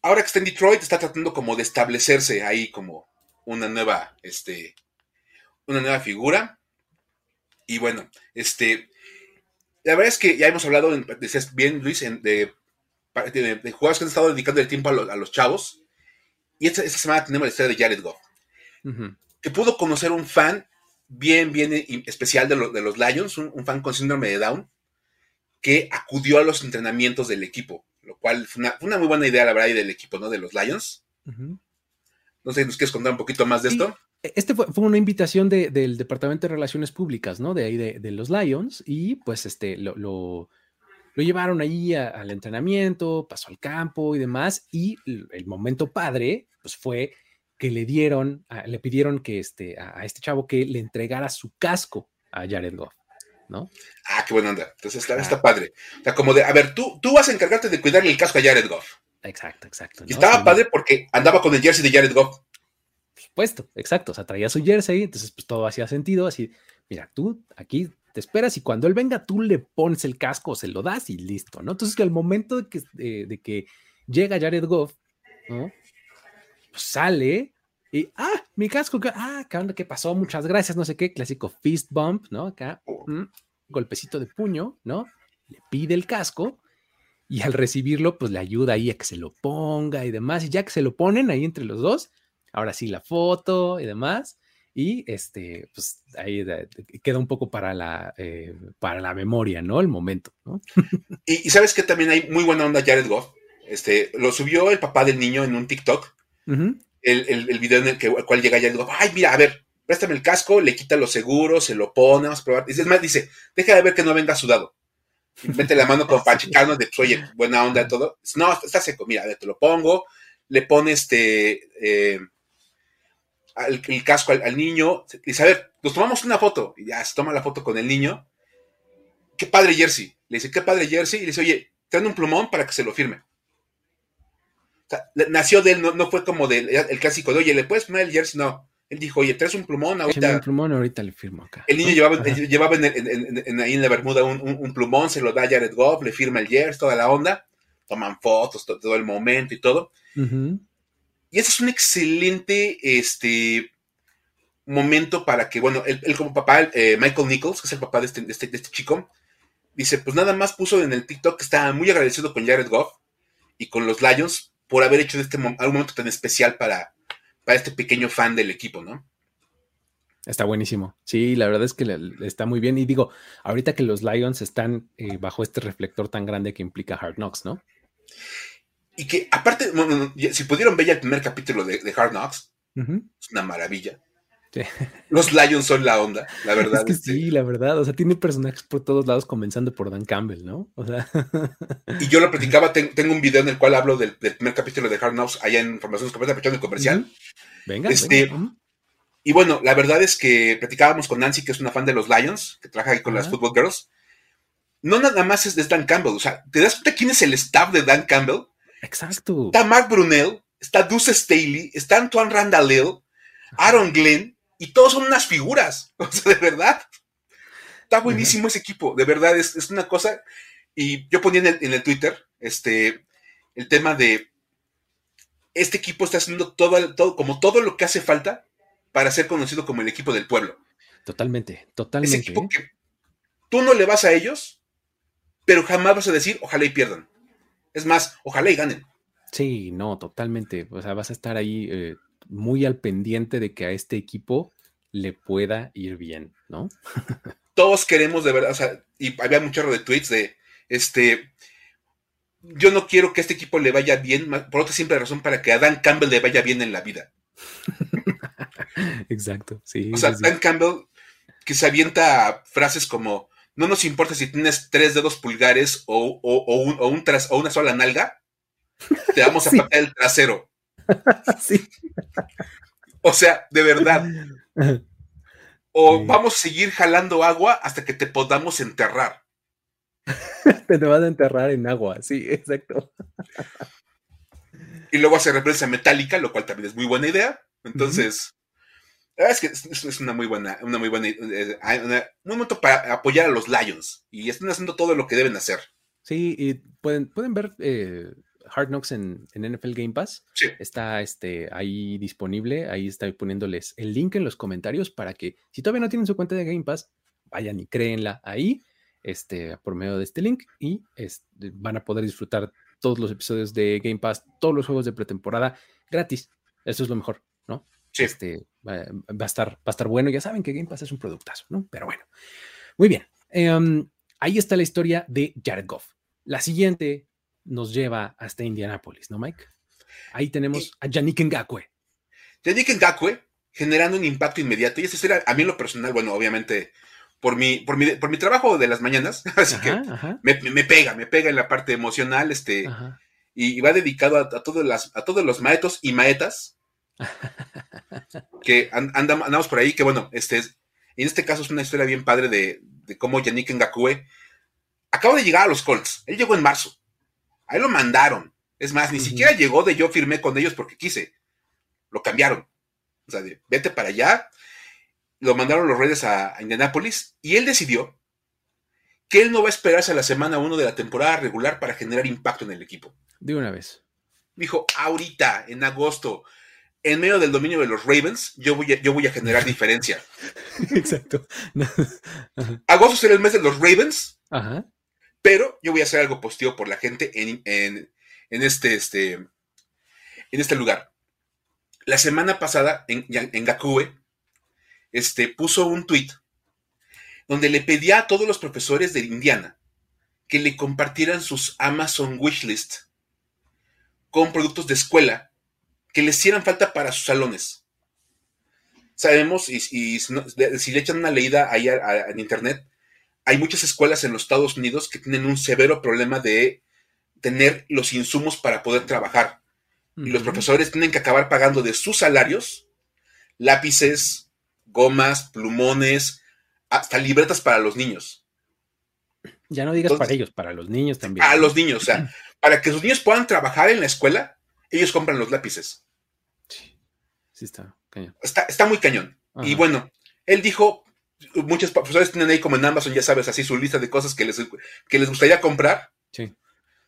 Ahora que está en Detroit, está tratando como de establecerse ahí como una nueva, este, una nueva figura. Y bueno, este, la verdad es que ya hemos hablado, decías bien Luis, de, de, jugadores que han estado dedicando el tiempo a, los chavos. Y esta, semana tenemos la historia de Jared Goff, que pudo conocer un fan bien, bien especial de, de los Lions, un, fan con síndrome de Down, que acudió a los entrenamientos del equipo, lo cual fue una, muy buena idea, la verdad, y del equipo, ¿no? De los Lions. No sé, ¿nos quieres contar un poquito más de esto? Este fue, una invitación del Departamento de Relaciones Públicas, ¿no? De ahí de, los Lions, y pues este, lo, lo, llevaron ahí al entrenamiento, pasó al campo y demás, y el momento padre, pues fue que le dieron, le pidieron que este, a, este chavo que le entregara su casco a Jared Goff. ¿No? Ah, qué buena onda. Entonces está, está, padre. O sea, como de, a ver, tú, tú vas a encargarte de cuidarle el casco a Jared Goff. Exacto, exacto. Y estaba padre porque andaba con el jersey de Jared Goff. Por supuesto, exacto. O sea, traía su jersey, entonces pues todo hacía sentido. Así, mira, tú aquí te esperas y cuando él venga, tú le pones el casco, se lo das y listo, ¿no? Entonces, que al momento de que, de que llega Jared Goff, ¿no? Pues sale y, ah, mi casco, ah, ¿qué pasó? Muchas gracias, no sé qué, clásico fist bump, ¿no? Acá, mm, golpecito de puño, ¿no? Le pide el casco y al recibirlo, pues le ayuda ahí a que se lo ponga y demás. Y ya que se lo ponen ahí entre los dos, ahora sí la foto y demás. Y este, pues ahí queda un poco para la, eh, para la memoria, ¿no? El momento, ¿no? y, sabes que también hay muy buena onda Jared Goff. Este, lo subió el papá del niño en un TikTok el, el, video en el, que, cual llega ya y digo, ay, mira, a ver, préstame el casco, le quita los seguros, se lo pone, vamos a probar. Es más, dice, deja de ver que no venga sudado. mete la mano con Pachicano de, oye, buena onda, todo. No, está seco, mira, te lo pongo, le pone este, eh, el, casco al, niño. Dice, a ver, nos tomamos una foto. Y ya se toma la foto con el niño. Qué padre jersey. Le dice, qué padre jersey. Y le dice, oye, traen un plumón para que se lo firme. Sea, nació de él, no, fue como del el clásico de, oye, ¿le puedes poner el jersey? No. Él dijo, oye, traes un plumón ahorita. un plumón ahorita le firmo acá. El niño llevaba, llevaba en, ahí en la Bermuda un, plumón, se lo da a Jared Goff, le firma el jersey, toda la onda. Toman fotos, todo, el momento y todo. Y ese es un excelente este, momento para que, bueno, él, como papá, eh, Michael Nichols, que es el papá de este, este, este, chico, dice, pues nada más puso en el TikTok que está muy agradecido con Jared Goff y con los Lions por haber hecho de este algún momento tan especial para, para este pequeño fan del equipo, ¿no? Está buenísimo. Sí, la verdad es que está muy bien. Y digo, ahorita que los Lions están eh, bajo este reflector tan grande que implica Hard Knocks, ¿no? Y que aparte, si pudieron ver ya el primer capítulo de, Hard Knocks, es una maravilla. Los Lions son la onda, la verdad. Es que este. sí, la verdad. O sea, tiene personajes por todos lados, comenzando por Dan Campbell, ¿no? O sea. Y yo lo platicaba, tengo un video en el cual hablo del, primer capítulo de Hard Knocks allá en Formaciones de comercial. Venga, este, Y bueno, la verdad es que platicábamos con Nancy, que es una fan de los Lions, que trabaja ahí con las Football Girls. No nada más es, es Dan Campbell, o sea, ¿te das cuenta quién es el staff de Dan Campbell? Exacto. Está Mark Brunel, está Deuce Staley, está Antoine Randall, Aaron Glenn, y todos son unas figuras. O sea, de verdad. Está buenísimo ese equipo. De verdad, es, una cosa. Y yo ponía en el, Twitter este, el tema de este equipo está haciendo todo, todo, como todo lo que hace falta para ser conocido como el equipo del pueblo. Totalmente, totalmente. Ese equipo que tú no le vas a ellos, pero jamás vas a decir, ojalá y pierdan. Es más, ojalá y ganen. Sí, no, totalmente. O sea, vas a estar ahí eh, muy al pendiente de que a este equipo le pueda ir bien, ¿no? Todos queremos de verdad, o sea, y había mucho de tweets de, este, yo no quiero que a este equipo le vaya bien, por otra simple razón, para que a Dan Campbell le vaya bien en la vida. Exacto, sí. O sea, Dan Campbell que se avienta frases como, no nos importa si tienes tres dedos pulgares o, un, un tras, o una sola nalga, te vamos a sí. el trasero. sí. O sea, de verdad. O vamos a seguir jalando agua hasta que te podamos enterrar. te, te vas a enterrar en agua, sí, exacto. y luego hace referencia metálica, lo cual también es muy buena idea. Entonces, es que es, una muy buena, una muy buena, eh, un momento para apoyar a los Lions y están haciendo todo lo que deben hacer. Sí, y pueden, pueden ver eh, Hard Knocks en, NFL Game Pass. Sí. Está este, ahí disponible, ahí estoy poniéndoles el link en los comentarios para que si todavía no tienen su cuenta de Game Pass, vayan y créenla ahí este, por medio de este link y este, van a poder disfrutar todos los episodios de Game Pass, todos los juegos de pretemporada gratis. Eso es lo mejor, ¿no? Este, va, a estar, va a estar bueno. Ya saben que Game Pass es un productazo, ¿no? Pero bueno, muy bien. Em, ahí está la historia de Jared Goff. La siguiente nos lleva hasta Indianápolis, ¿no, Mike? Ahí tenemos a Yannick Ngakwe. Yannick Ngakwe generando un impacto inmediato. Y eso era, a mí en lo personal, bueno, obviamente, por mi, por mi, por mi trabajo de las mañanas, así que Me, pega, me pega en la parte emocional, este, y, va dedicado a, las, a todos los maetos y maetas que andamos, por ahí, que bueno, este en este caso es una historia bien padre de, cómo Yannick Ngakwe acaba de llegar a los Colts. Él llegó en marzo. Ahí lo mandaron. Es más, ni siquiera llegó de yo firmé con ellos porque quise. Lo cambiaron. O sea, vete para allá. Lo mandaron los Reyes a, a Indianapolis y él decidió que él no va a esperarse a la semana 1 de la temporada regular para generar impacto en el equipo. De una vez. Dijo, ahorita, en agosto, en medio del dominio de los Ravens, yo voy a, yo voy a generar diferencia. Exacto. Agosto será el mes de los Ravens, pero yo voy a hacer algo positivo por la gente en, este, este, este lugar. La semana pasada, en, en Gakue, este, puso un tweet donde le pedía a todos los profesores de Indiana que le compartieran sus Amazon wishlist con productos de escuela que les hicieran falta para sus salones. Sabemos, y, si, le echan una leída ahí en internet, hay muchas escuelas en los Estados Unidos que tienen un severo problema de tener los insumos para poder trabajar. Y los profesores tienen que acabar pagando de sus salarios lápices, gomas, plumones, hasta libretas para los niños. Ya no digas para ellos, para los niños también. A los niños, o sea, para que sus niños puedan trabajar en la escuela, ellos compran los lápices. Sí, sí está cañón. Está, está muy cañón. Y bueno, él dijo, muchos profesores tienen ahí como en Amazon, ya sabes, así su lista de cosas que les, que les gustaría comprar. Sí.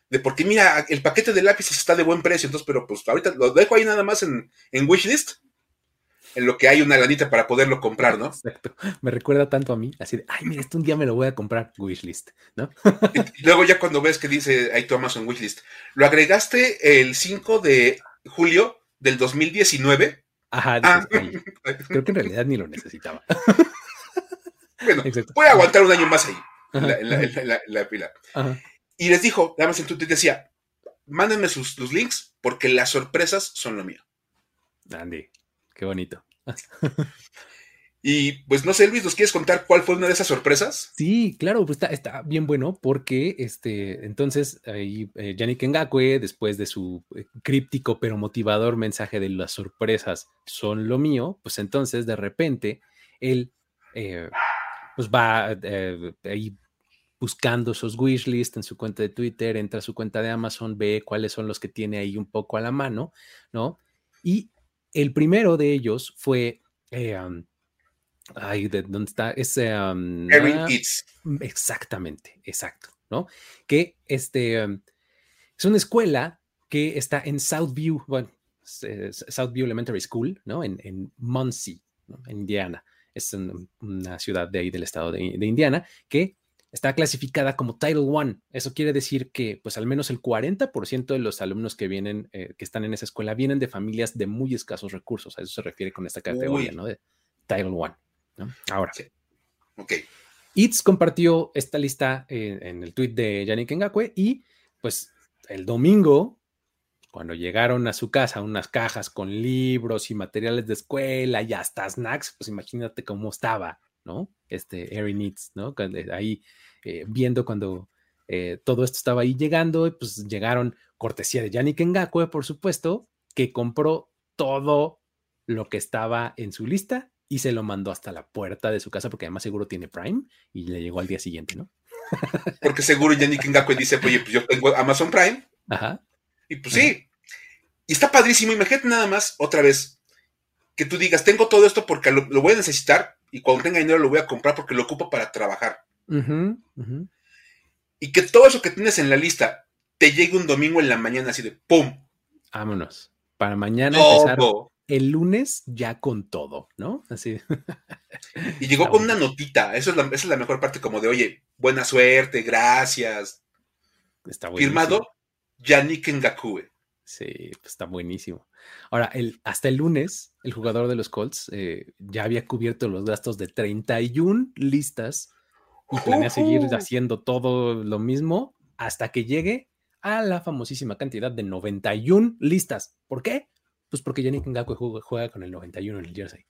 De porque, mira, el paquete de lápices está de buen precio, entonces, pero pues ahorita lo dejo ahí nada más en, en wishlist, en lo que hay una lanita para poderlo comprar, ¿no? Exacto. Me recuerda tanto a mí, así de, ay, mira, esto un día me lo voy a comprar, wishlist, ¿no? y luego ya cuando ves que dice ahí tu Amazon wishlist, lo agregaste el 5 de julio del 2019. Ajá, ah. creo que en realidad ni lo necesitaba. Bueno, voy a aguantar un año más ahí, en la, pila. Y les dijo, nada más en Twitter decía, mándenme sus, links porque las sorpresas son lo mío. Andy, qué bonito. Y pues no sé, Luis, ¿nos quieres contar cuál fue una de esas sorpresas? Sí, claro, pues está, bien bueno porque este, entonces ahí eh, Yannick Ngakwe, después de su eh, críptico pero motivador mensaje de las sorpresas son lo mío, pues entonces de repente él eh, pues va eh, ahí buscando esos wish list en su cuenta de Twitter, entra a su cuenta de Amazon, ve cuáles son los que tiene ahí un poco a la mano, ¿no? Y el primero de ellos fue, eh, ay, ¿de ¿dónde está? Es, um, Exactamente, exacto, ¿no? Que este es una escuela que está en Southview, bueno, Southview Elementary School, ¿no? En, en Muncie, en Indiana es una ciudad de ahí del estado de, Indiana, que está clasificada como Title One. Eso quiere decir que, pues, al menos el 40% de los alumnos que vienen, eh, que están en esa escuela, vienen de familias de muy escasos recursos. A eso se refiere con esta categoría, ¿no? De Title One. Ahora. Sí. Ok. ITS compartió esta lista eh, en el tweet de Yannick Ngakwe y, pues, el domingo cuando llegaron a su casa unas cajas con libros y materiales de escuela y hasta snacks, pues imagínate cómo estaba, ¿no? Este Erin Needs, ¿no? Ahí eh, viendo cuando eh, todo esto estaba ahí llegando, pues llegaron cortesía de Yannick Ngakwe, por supuesto, que compró todo lo que estaba en su lista y se lo mandó hasta la puerta de su casa, porque además seguro tiene Prime y le llegó al día siguiente, ¿no? Porque seguro Yannick Ngakwe dice, oye, pues yo tengo Amazon Prime. Ajá. Y pues sí, y está padrísimo. Imagínate nada más, otra vez, que tú digas, tengo todo esto porque lo, voy a necesitar y cuando tenga dinero lo voy a comprar porque lo ocupo para trabajar. Y que todo eso que tienes en la lista te llegue un domingo en la mañana así de ¡pum! Vámonos. Para mañana empezar el lunes ya con todo, ¿no? Así. Y llegó con una notita. Eso es la, esa es la mejor parte, como de, oye, buena suerte, gracias. Está Firmado Yannick Ngakue. Sí, pues está buenísimo. Ahora, el, hasta el lunes, el jugador de los Colts eh, ya había cubierto los gastos de 31 listas y planea seguir haciendo todo lo mismo hasta que llegue a la famosísima cantidad de 91 listas. ¿Por qué? Pues porque Yannick Ngakwe juega, con el 91 en el jersey.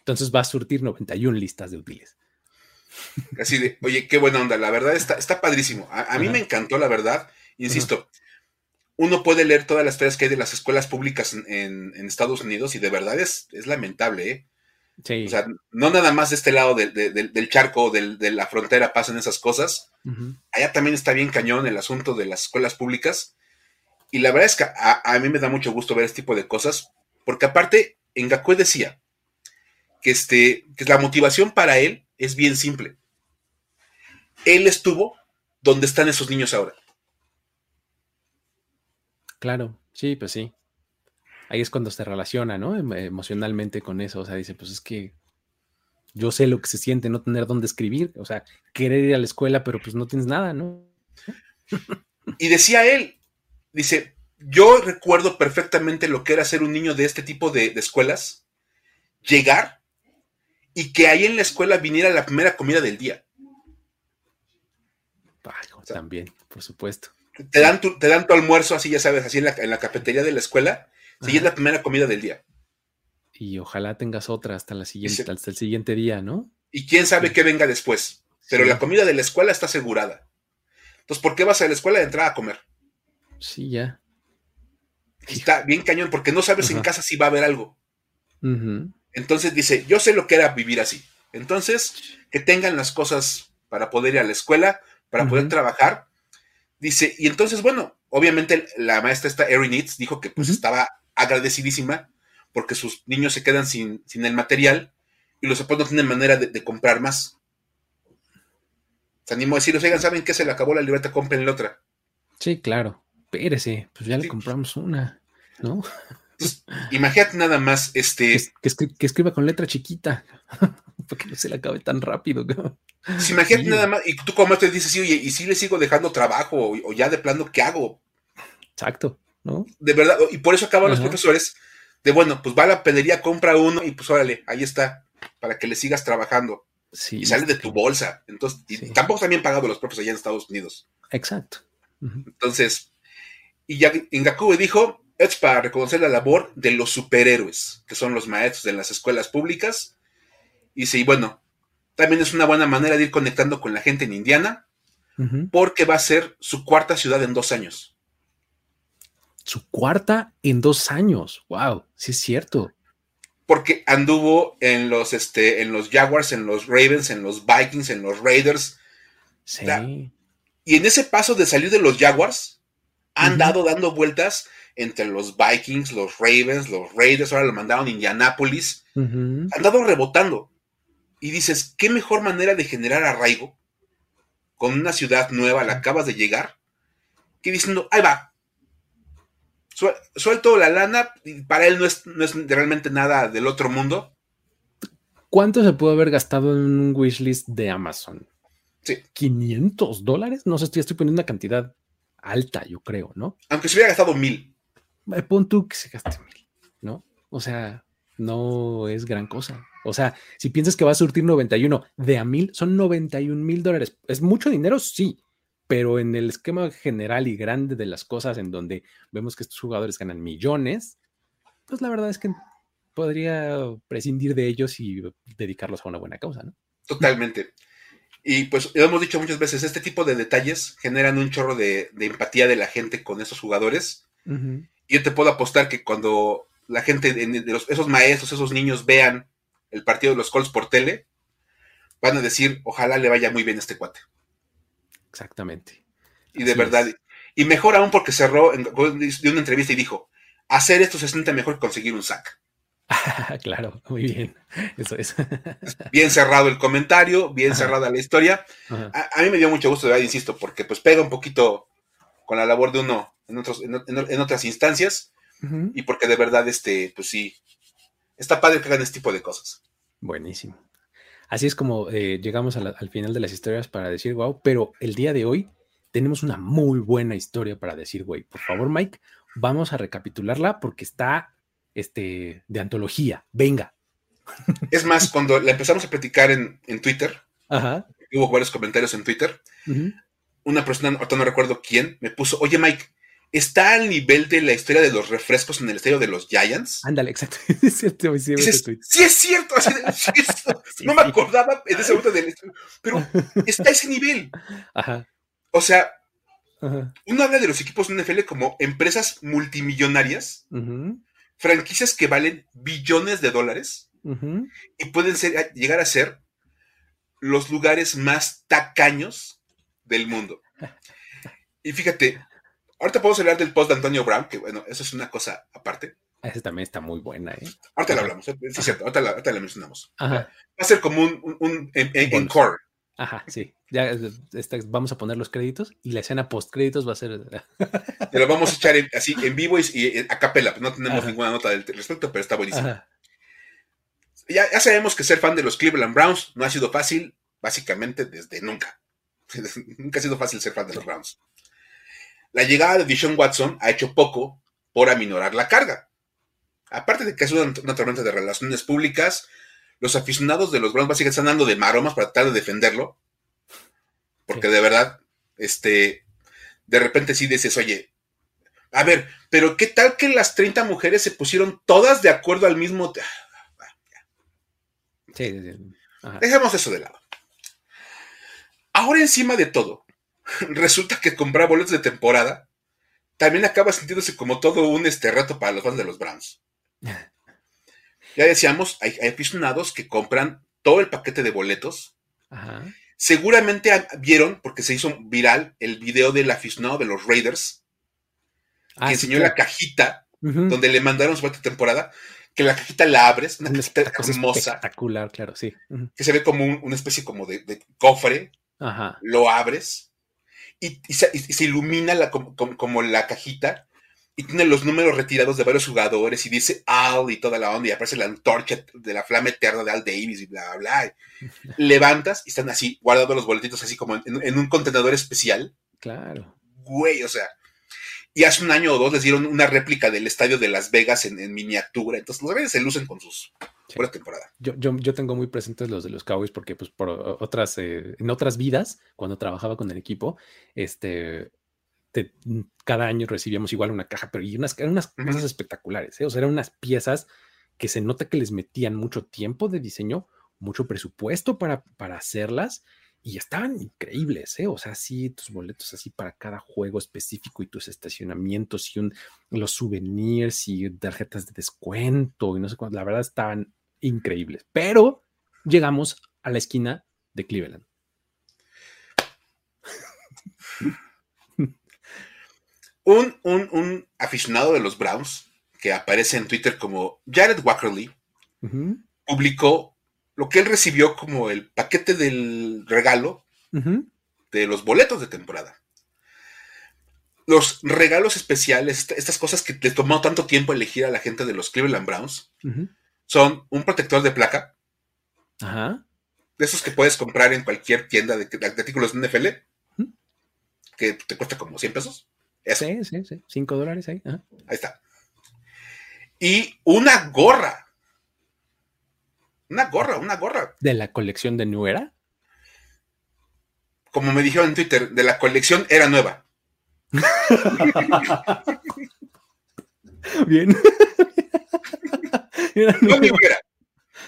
Entonces va a surtir 91 listas de útiles. Así de, oye, qué buena onda. La verdad está, está padrísimo. A, mí me encantó, la verdad. Insisto, uno puede leer todas las historias que hay de las escuelas públicas en, Estados Unidos y de verdad es, es lamentable, ¿eh? Sí. O sea, no nada más de este lado del charco, de la frontera pasan esas cosas. Allá también está bien cañón el asunto de las escuelas públicas. Y la verdad es que a, mí me da mucho gusto ver este tipo de cosas, porque aparte, Ngakwe decía que, este, que la motivación para él es bien simple. Él estuvo donde están esos niños ahora. Claro, sí, pues sí. Ahí es cuando se relaciona, ¿no? Emocionalmente con eso. O sea, dice, pues es que yo sé lo que se siente no tener dónde escribir. O sea, querer ir a la escuela, pero pues no tienes nada, ¿no? Y decía él, dice, yo recuerdo perfectamente lo que era ser un niño de este tipo de, escuelas, llegar y que ahí en la escuela viniera la primera comida del día. también, por supuesto te dan tu, te dan tu almuerzo así, ya sabes, así en la, cafetería de la escuela, si es la primera comida del día. Y ojalá tengas otra hasta, la siguiente, hasta el siguiente día, ¿no? Y quién sabe qué venga después. Pero la comida de la escuela está asegurada. Entonces, ¿por qué vas a la escuela de entrar a comer? Sí, ya. Está bien cañón, porque no sabes en casa si va a haber algo. Entonces dice, yo sé lo que era vivir así. Entonces, que tengan las cosas para poder ir a la escuela, para poder trabajar. Dice, y entonces, bueno, obviamente la maestra esta, Erin Needs, dijo que pues estaba agradecidísima porque sus niños se quedan sin, sin el material y los papás no tienen manera de, comprar más. Se animó a decir, oigan, ¿saben qué? Se le acabó la libreta, compren la otra. Sí, claro. Espérese, pues ya le compramos una, ¿no? imagínate nada más, este... Que, escriba con letra chiquita, porque no se le acabe tan rápido. imagínate nada más, y tú como te dices, sí, oye, y si le sigo dejando trabajo, o, ya de plano, ¿qué hago? Exacto, ¿no? De verdad, y por eso acaban los profesores de, bueno, pues va a la pedería, compra uno, y pues órale, ahí está, para que le sigas trabajando. y sale de tu bolsa. Entonces, y tampoco están bien pagados los profes allá en Estados Unidos. Exacto. Entonces, y ya Ingakube dijo, es para reconocer la labor de los superhéroes, que son los maestros de las escuelas públicas. Y sí, bueno, también es una buena manera de ir conectando con la gente en Indiana, porque va a ser su cuarta ciudad en dos años. Su cuarta en dos años. Wow, sí es cierto. Porque anduvo en los, este, en los Jaguars, en los Ravens, en los Vikings, en los Raiders. Sí. y en ese paso de salir de los Jaguars, han dado dando vueltas entre los Vikings, los Ravens, los Raiders, ahora lo mandaron a Indianápolis, han dado rebotando. Y dices, ¿qué mejor manera de generar arraigo con una ciudad nueva, la acabas de llegar, que diciendo, ahí va, suelto la lana, y para él no es, no es realmente nada del otro mundo. ¿Cuánto se puede haber gastado en un wishlist de Amazon? Sí. ¿500 dólares? No sé, estoy, estoy poniendo una cantidad alta, yo creo, ¿no? Aunque se hubiera gastado mil. Eh, pon tú que se gaste mil, ¿no? O sea, no es gran cosa. O sea, si piensas que va a surtir 91 de a mil, son 91 mil dólares. ¿Es mucho dinero? Sí, pero en el esquema general y grande de las cosas en donde vemos que estos jugadores ganan millones, pues la verdad es que podría prescindir de ellos y dedicarlos a una buena causa, ¿no? Totalmente. Y pues lo hemos dicho muchas veces, este tipo de detalles generan un chorro de, empatía de la gente con esos jugadores yo te puedo apostar que cuando la gente, de esos maestros, esos niños vean el partido de los Colts por tele, van a decir, ojalá le vaya muy bien a este cuate. Exactamente. Y de verdad, y mejor aún porque cerró en, de una entrevista y dijo, hacer esto se siente mejor que conseguir un sack. claro, muy bien. Eso es. bien cerrado el comentario, bien cerrada la historia. A, mí me dio mucho gusto, de verdad, insisto, porque pues pega un poquito con la labor de uno en, otros, en, otras instancias y porque de verdad, este, pues sí, está padre que hagan este tipo de cosas. Buenísimo. Así es como eh, llegamos al final de las historias para decir, wow, pero el día de hoy tenemos una muy buena historia para decir, güey, por favor, Mike, vamos a recapitularla porque está este, de antología. Venga. Es más, cuando la empezamos a platicar en, Twitter, hubo varios comentarios en Twitter, una persona, ahorita no recuerdo quién, me puso, oye Mike, ¿está al nivel de la historia de los refrescos en el estadio de los Giants? Ándale, exacto. Es cierto, sí, es cierto. no me acordaba en ese momento del pero está a ese nivel. Ajá. O sea, uno habla de los equipos de NFL como empresas multimillonarias, franquicias que valen billones de dólares y pueden ser, llegar a ser los lugares más tacaños del mundo. Y fíjate, ahorita podemos hablar del post de Antonio Brown, que bueno, eso es una cosa aparte. Esa también está muy buena, ¿eh? Ahorita la hablamos, ¿eh? sí, es cierto, ahorita la, mencionamos. Va a ser como un, un, encore. Ajá, sí. Ya vamos a poner los créditos y la escena post créditos va a ser. Te lo vamos a echar así en vivo y, a capela. No tenemos ninguna nota del respecto, pero está buenísimo. Ya, ya, sabemos que ser fan de los Cleveland Browns no ha sido fácil, básicamente desde nunca. Nunca ha sido fácil ser fan de los Browns. La llegada de Dishon Watson ha hecho poco por aminorar la carga. Aparte de que es una, tormenta de relaciones públicas, los aficionados de los Browns básicamente están dando de maromas para tratar de defenderlo. Porque de verdad, este, de repente sí dices, oye, a ver, pero ¿qué tal que las 30 mujeres se pusieron todas de acuerdo al mismo... Sí, Dejemos eso de lado. Ahora encima de todo, resulta que comprar boletos de temporada también acaba sintiéndose como todo un este reto para los fans de los Browns. Ya decíamos, hay, hay aficionados que compran todo el paquete de boletos. Ajá. Seguramente vieron, porque se hizo viral, el video del aficionado de los Raiders, Ah, que enseñó la cajita donde le mandaron su vuelta de temporada, que la cajita la abres, una Una cajita hermosa, espectacular, claro, sí. Que se ve como un- una especie como de, de cofre, Ajá. lo abres y, y se, y se ilumina la, como, la cajita y tiene los números retirados de varios jugadores y dice Al y toda la onda y aparece la antorcha de la flama eterna de Al Davis y bla, bla, bla. Levantas y están así, guardados los boletitos así como en, en un contenedor especial. Claro. Güey, o sea. Y hace un año o dos les dieron una réplica del estadio de Las Vegas en, en miniatura. Entonces los Raiders se lucen con sus Sí. buena temporada. Yo, yo, yo tengo muy presentes los de los Cowboys porque, pues, por otras, eh, en otras vidas, cuando trabajaba con el equipo, este, te- cada año recibíamos igual una caja, pero y unas, eran unas cosas espectaculares, ¿eh? O sea, eran unas piezas que se nota que les metían mucho tiempo de diseño, mucho presupuesto para, para hacerlas y estaban increíbles, ¿eh? O sea, sí, tus boletos así para cada juego específico y tus estacionamientos y un, los souvenirs y tarjetas de descuento y no sé cuánto, la verdad estaban increíbles. Pero llegamos a la esquina de Cleveland. Un, un, un aficionado de los Browns que aparece en Twitter como Jared Wackerly publicó lo que él recibió como el paquete del regalo de los boletos de temporada. Los regalos especiales, est- estas cosas que le tomó tanto tiempo elegir a la gente de los Cleveland Browns, son un protector de placa, Ajá. de esos que puedes comprar en cualquier tienda de, de artículos de NFL, que te cuesta como 100 pesos. Eso, Sí, sí, sí. Cinco dólares ahí. ajá. ahí está. Y una gorra. Una gorra, una gorra. De la colección de New Era. Como me dijeron en Twitter, de la colección era nueva. Bien. Era nueva. era,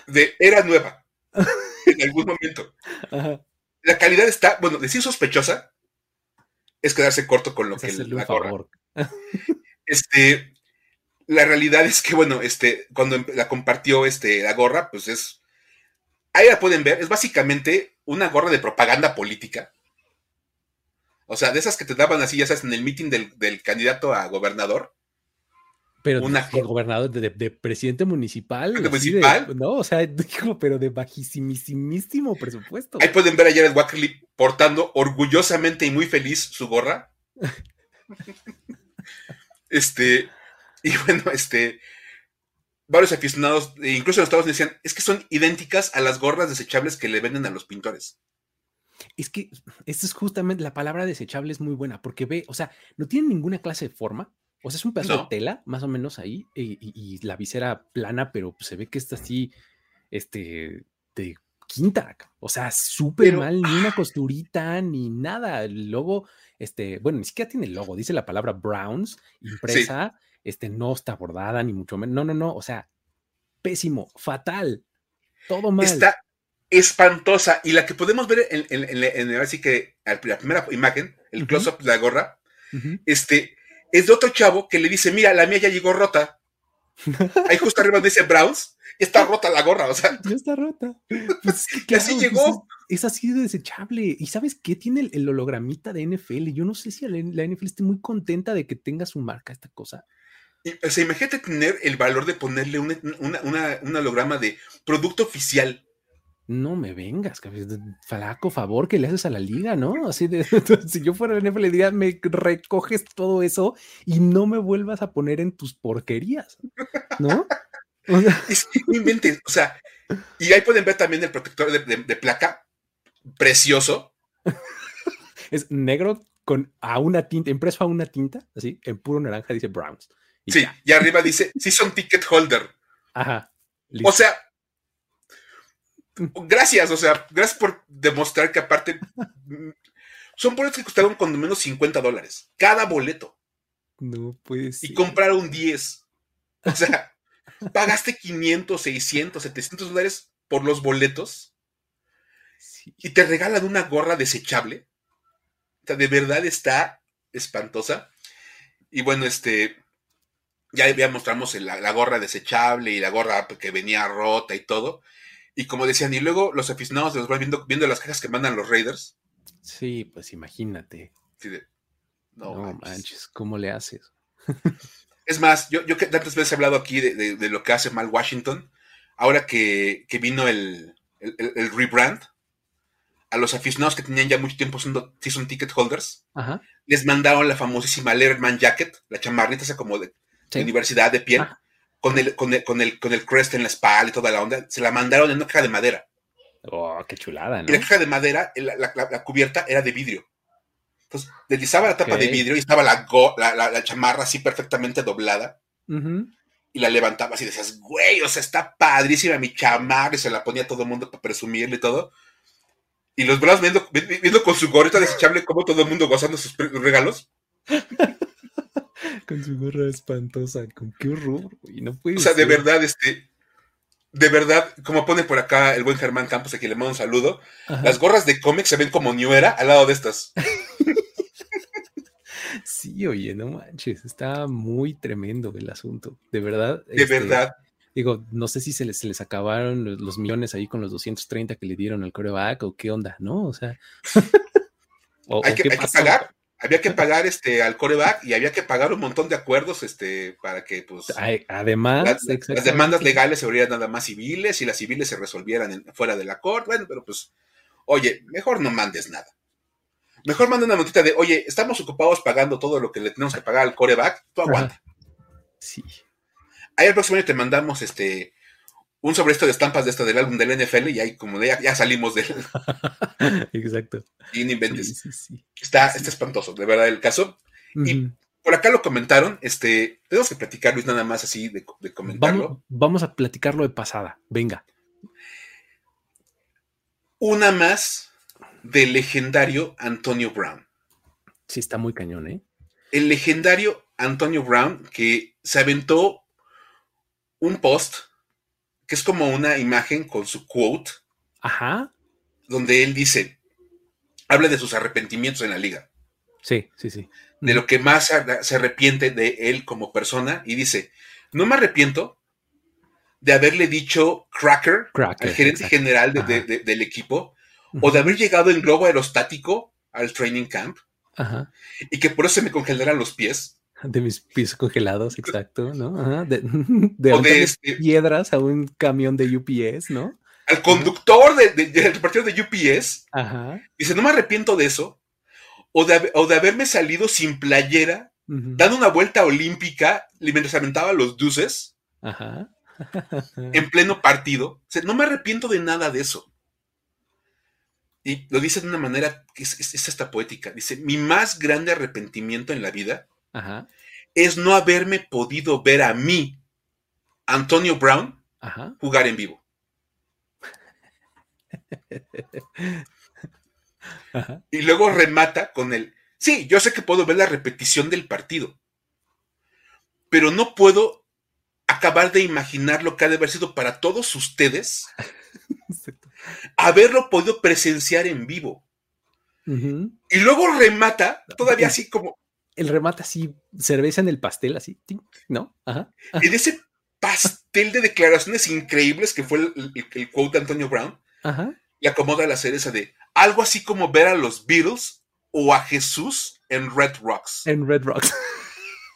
de era nueva. En algún momento. Ajá. La calidad está, bueno, decir sospechosa es quedarse corto con lo Es que la gorra. favor. Este, la realidad es que, bueno, este, cuando empe- la compartió este, la gorra, pues es, ahí la pueden ver, es básicamente una gorra de propaganda política. O sea, de esas que te daban así, ya sabes, en el meeting del, del candidato a gobernador. Pero Una de gobernador, de, de- de presidente municipal. ¿De municipal? no, o sea, digo, pero de bajísimísimo presupuesto. Ahí pueden ver a Jared Wackerly portando orgullosamente y muy feliz su gorra. este, y bueno, este, varios aficionados, e incluso en los Estados Unidos decían, es que son idénticas a las gorras desechables que le venden a los pintores. Es que esto es justamente la palabra desechable es muy buena porque ve, o sea, no tiene ninguna clase de forma. O sea, es un pedazo No. de tela, más o menos ahí, y, y- y la visera plana, pero se ve que está así, este, de quinta. O sea, súper Pero- mal, ni una costurita, ni nada. El logo, este, bueno, ni siquiera tiene el logo, dice la palabra Browns impresa, este, no está bordada, ni mucho menos. No, no, no, o sea, pésimo, fatal, todo mal. Está espantosa. Y la que podemos ver en, en, en- en- así que la primera imagen, el close-up de la gorra, este, es de otro chavo que le dice, mira, la mía ya llegó rota. Ahí justo arriba dice Browns, está rota la gorra, o sea, Ya está rota. Pues así claro, pues, llegó. Es, es así de desechable. ¿Y sabes qué? Tiene el, el hologramita de NFL. Yo no sé si la, la NFL esté muy contenta de que tenga su marca esta cosa. O sea, imagínate tener el valor de ponerle una- una- una- un holograma de producto oficial. No me vengas, flaco favor que le haces a la liga, ¿no? Así de, si yo fuera la NFL le diría, me recoges todo eso y no me vuelvas a poner en tus porquerías, ¿no? O sea, Es que no inventes, o sea, y ahí pueden ver también el protector de, de- de placa, precioso. es negro con a una tinta, impreso a una tinta, así, en puro naranja dice Browns. Y Sí, ya. y arriba dice Season Ticket Holder. Ajá. O sea, gracias, o sea, gracias por demostrar que aparte son boletos que costaron cuando menos 50 dólares, cada boleto, No puede ser. y compraron 10. O sea, pagaste 500, 600, 700 dólares por los boletos Sí. y te regalan una gorra desechable. O sea, de verdad está espantosa. Y bueno, este, ya, ya mostramos la, la, gorra desechable y la gorra que venía rota y todo. Y como decían, y luego los aficionados los viendo, viendo las cajas que mandan los Raiders. Sí, pues imagínate. Sí, de, no, no manches. manches, ¿cómo le haces? Es más, yo, yo que tantas veces he hablado aquí de, de, de lo que hace mal Washington, ahora que, que vino el, el, el, rebrand, a los aficionados que tenían ya mucho tiempo siendo season ticket holders, Ajá. les mandaron la famosísima Letterman Jacket, la chamarrita esa como de, Sí. universidad de piel, con el, con, el, con, el, con el crest en la espalda y toda la onda. Se la mandaron en una caja de madera. Oh, qué chulada, Y la ¿no? caja de madera, la, la- la- la cubierta era de vidrio. Entonces, deslizaba la tapa de vidrio y estaba la, go- la, la- la chamarra así perfectamente doblada. Y la levantabas y decías, güey, o sea, está padrísima mi chamarra, y se la ponía a todo el mundo para presumirle y todo. Y los brazos viendo, vi- viendo con su gorrita desechable como todo el mundo gozando sus regalos. Con su gorra espantosa, con qué horror, güey, no puede O sea, de verdad, este, de verdad, como pone por acá el buen Germán Campos, a quien le mando un saludo, Ajá. las gorras de cómic se ven como New Era al lado de estas. Sí, oye, no manches, está muy tremendo el asunto, de verdad. De este, verdad. Digo, no sé si se les, se les acabaron los, los millones ahí con los 230 que le dieron al coreback o qué onda, ¿no? O sea, o, Hay o que, qué hay que pagar. Había que pagar este al coreback y había que pagar un montón de acuerdos este para que pues Además, las, demandas legales se volvieran nada más civiles y las civiles se resolvieran en- fuera de la corte. Bueno, pero pues, oye, mejor no mandes nada. Mejor manda una notita de, oye, estamos ocupados pagando todo lo que le tenemos que pagar al coreback, tú aguanta. Sí. Ahí el próximo año te mandamos este un sobre esto de estampas de esto del álbum del NFL y ahí como de ya, ya salimos de Exacto. y no Sí, inventes. sí, sí. Está, está espantoso, de verdad, el caso. Y-. Por acá lo comentaron, este, tenemos que platicar, Luis, nada más así de, de comentarlo. Vamos, vamos a platicarlo de pasada. Venga. Una más del legendario Antonio Brown. Sí, está muy cañón, ¿eh? El legendario Antonio Brown que se aventó un post que es como una imagen con su quote, Ajá. donde él dice, habla de sus arrepentimientos en la liga, Sí, sí, sí. de lo que más se arrepiente de él como persona, y dice, no me arrepiento de haberle dicho cracker Cracker, al gerente exacto. general de- de- Ajá. de- del equipo, o de haber llegado en globo aerostático al training camp, Ajá. y que por eso se me congelaran los pies. De mis pies congelados, exacto, ¿no? Ajá. De, de, O de aventarle este- piedras a un camión de UPS, ¿no? Al conductor de, de- del repartidor de UPS, Ajá. dice, no me arrepiento de eso, o de, o de haberme salido sin playera, dando una vuelta olímpica mientras aventaba los deuces Ajá. en pleno partido. O sea, no me arrepiento de nada de eso. Y lo dice de una manera que es, es- es hasta poética. Dice, mi más grande arrepentimiento en la vida Ajá. es no haberme podido ver a mí, Antonio Brown, Ajá. jugar en vivo. Ajá. Y luego remata con el, sí, yo sé que puedo ver la repetición del partido, pero no puedo acabar de imaginar lo que ha de haber sido para todos ustedes haberlo podido presenciar en vivo. Y luego remata, todavía así como El remate así, cerveza en el pastel, así, ¿no? Ajá. en ese pastel de declaraciones increíbles que fue el, el- el quote de Antonio Brown, Ajá. y acomoda la cereza de algo así como ver a los Beatles o a Jesús en Red Rocks. En Red Rocks.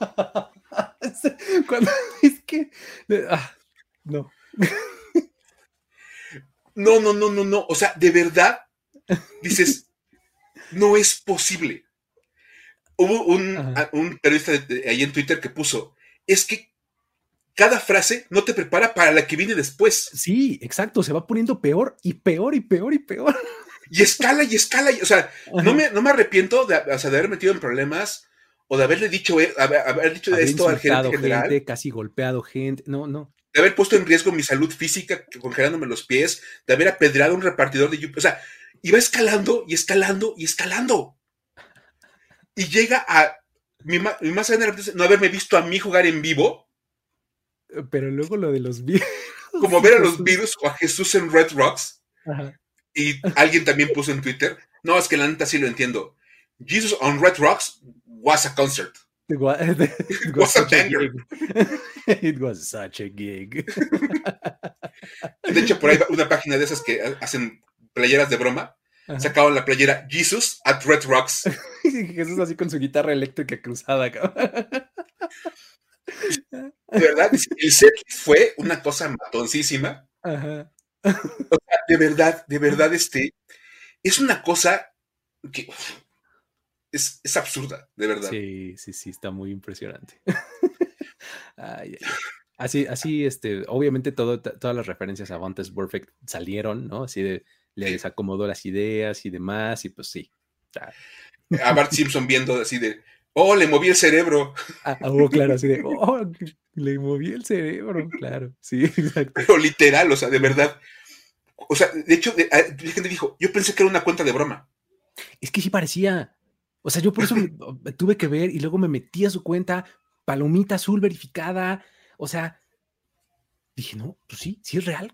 Cuando es que. ah, no. No, no, no, no, no. O sea, de verdad, dices, no es posible. Hubo un, Ajá. a- un periodista de- de- ahí en Twitter que puso, es que cada frase no te prepara para la que viene después. Sí, exacto. Se va poniendo peor y peor y peor y peor. Y escala y escala. y- o sea, no me, no me arrepiento de, o sea, de haber metido en problemas o de haberle dicho, eh, haber, haber dicho Haber esto al gerente general, gente, casi golpeado gente. No, no. de haber puesto en riesgo mi salud física congelándome los pies, de haber apedrado a un repartidor de O sea, iba escalando y escalando y escalando. Y llega a mi, más grande no haberme visto a mí jugar en vivo, Pero luego lo de los virus. como ver a los virus o a Jesús en Red Rocks. Ajá. Y alguien también puso en Twitter, no, es que la neta sí lo entiendo. Jesus on Red Rocks was a concert. It was, it was such a gig. It was such a gig. De hecho, por ahí una página de esas que hacen playeras de broma. Ajá. Sacaron la playera Jesus at Red Rocks. Jesús así con su guitarra eléctrica cruzada. cabrón. De verdad, el set fue una cosa matoncísima. Ajá. De verdad, de verdad, este es una cosa que uf, es, es absurda, de verdad. Sí, sí, sí, está muy impresionante. Ay, ay, ay. Así, así, este, obviamente todo, todas las referencias a Vantes Perfect salieron, ¿no? Así de, les acomodó las ideas y demás, y pues sí. Ah, A Bart Simpson viendo así de, oh, le moví el cerebro. ah, oh, claro, así de, oh, le moví el cerebro, claro, sí, exacto. Pero literal, o sea, de verdad. O sea, de hecho, de- a- la gente dijo, yo pensé que era una cuenta de broma. Es que sí parecía. O sea, yo por eso me- me tuve que ver y luego me metí a su cuenta, palomita azul verificada. O sea, dije, no, pues sí, sí es real.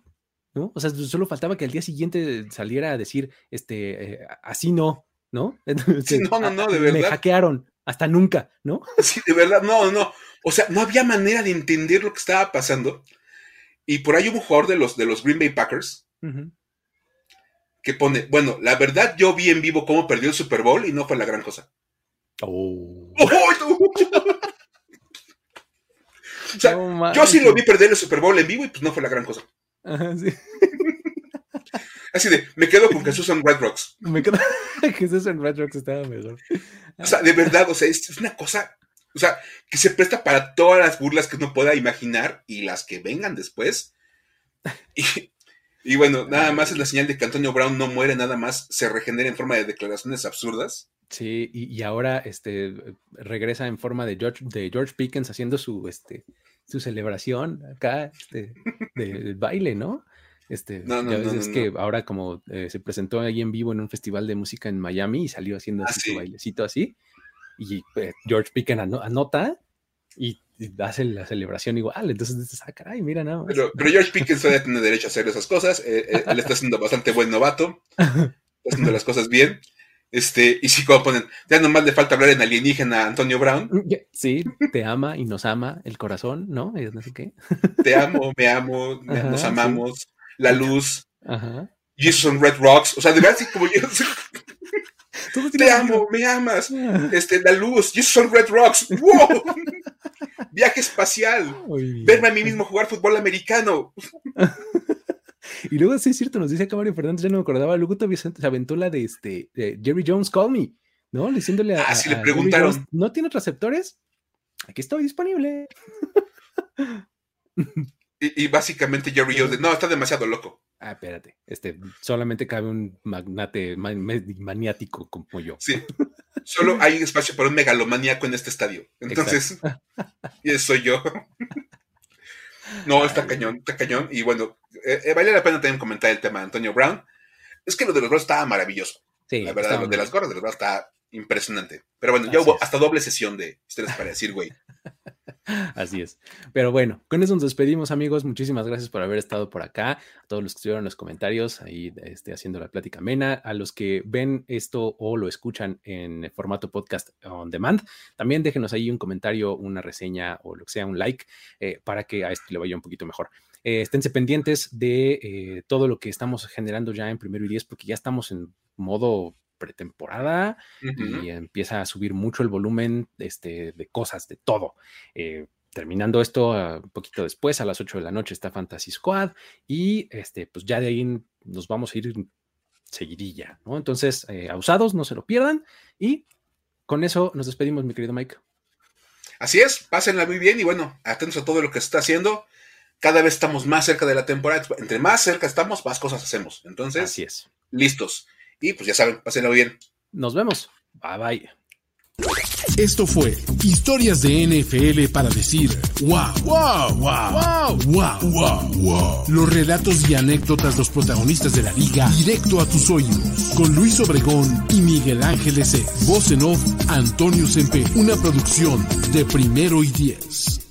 ¿No? O sea, solo faltaba que al día siguiente saliera a decir, este, eh, así no, ¿no? Sí, no, no, no, de Me verdad. hackearon, hasta nunca, ¿no? Sí, de verdad, no, no. O sea, no había manera de entender lo que estaba pasando. Y por ahí hubo un jugador de los, de los Green Bay Packers que pone, bueno, la verdad yo vi en vivo cómo perdió el Super Bowl y no fue la gran cosa. Oh. ¡Ay, no! O sea, No yo sí lo vi perder el Super Bowl en vivo y pues no fue la gran cosa. Ajá, sí. Así de, me quedo con Jesús en Red Rocks. Me quedo que eso en Red Rocks estaba mejor. O sea, de verdad, o sea, es, es una cosa, o sea, que se presta para todas las burlas que uno pueda imaginar y las que vengan después. Y, y bueno, nada más es la señal de que Antonio Brown no muere, nada más se regenera en forma de declaraciones absurdas. Sí, y, y ahora este regresa en forma de George, de George Pickens haciendo su este su celebración acá este, de, del baile, ¿no? Este, No, no, ya ves, no, es que ahora como eh, se presentó ahí en vivo en un festival de música en Miami y salió haciendo Ah, así sí. su bailecito así, y eh, George Pickens ano- anota y, y hace la celebración igual, entonces dices, ah, caray, mira nada más. Pero, pero George Pickens todavía tiene derecho a hacer esas cosas. eh, él está siendo bastante buen novato. Está haciendo las cosas bien. Este, y sí, como ponen, ya nomás le falta hablar en alienígena a Antonio Brown. Sí, te ama y nos ama el corazón, ¿no? No sé qué. Te amo, me amo, Ajá, nos sí. La luz, Ajá. Jesus on Red Rocks. O sea, de verdad, sí, como yo, Todo te tiene amo, me amas. sentido. Este, la luz, Jesus on Red Rocks. ¡Wow! Viaje espacial. Verme a mí mismo jugar fútbol americano. Y luego sí es cierto, nos dice Camario Fernández, ya no me acordaba, luego todavía se aventó la de este de Jerry Jones Call Me, ¿no? Diciéndole a, Ah, sí, le a- Jerry preguntaron. Jones, ¿no tienes receptores? Aquí estoy disponible. Y, y básicamente Jerry Jones, de, no, está demasiado loco. Ah, espérate, este, solamente cabe un magnate maniático como yo. Sí. Solo hay espacio para un megalomaníaco en este estadio. Entonces, y ese soy yo. No, está Ay. cañón, está cañón. Y bueno, eh, eh, vale la pena también comentar el tema de Antonio Brown. Es que lo de los Bros estaba maravilloso. Sí, La verdad, lo de las gorras de los Bros está impresionante. Pero bueno, ya Así hubo es. hasta doble sesión de historias para decir, güey. Así es. Pero bueno, con eso nos despedimos, amigos. Muchísimas gracias por haber estado por acá. A todos los que estuvieron en los comentarios, ahí este, haciendo la plática amena. A los que ven esto o lo escuchan en formato podcast on demand, también déjenos ahí un comentario, una reseña o lo que sea, un like, eh, para que a esto le vaya un poquito mejor. Eh, esténse pendientes de eh, todo lo que estamos generando ya en primero y diez, porque ya estamos en modo pretemporada y empieza a subir mucho el volumen este, de cosas, de todo. Eh, terminando esto, ah, un poquito después, a las 8 de la noche está Fantasy Squad y este, pues ya de ahí nos vamos a ir seguidilla, ¿no? Entonces, eh, abusados, no se lo pierdan y con eso nos despedimos, mi querido Mike. Así es, pásenla muy bien y bueno, atentos a todo lo que se está haciendo. Cada vez estamos más cerca de la temporada. Entre más cerca estamos, más cosas hacemos. Entonces, Así es. listos. Y pues ya saben, pásenla muy bien. Nos vemos. Bye bye. Esto fue Historias de NFL para decir wow, wow, wow, wow, wow, wow, wow. Los relatos y anécdotas de los protagonistas de la liga directo a tus oídos. Con Luis Obregón y Miguel Ángeles E. Voz en off, Antonio Sempe. Una producción de primero y diez.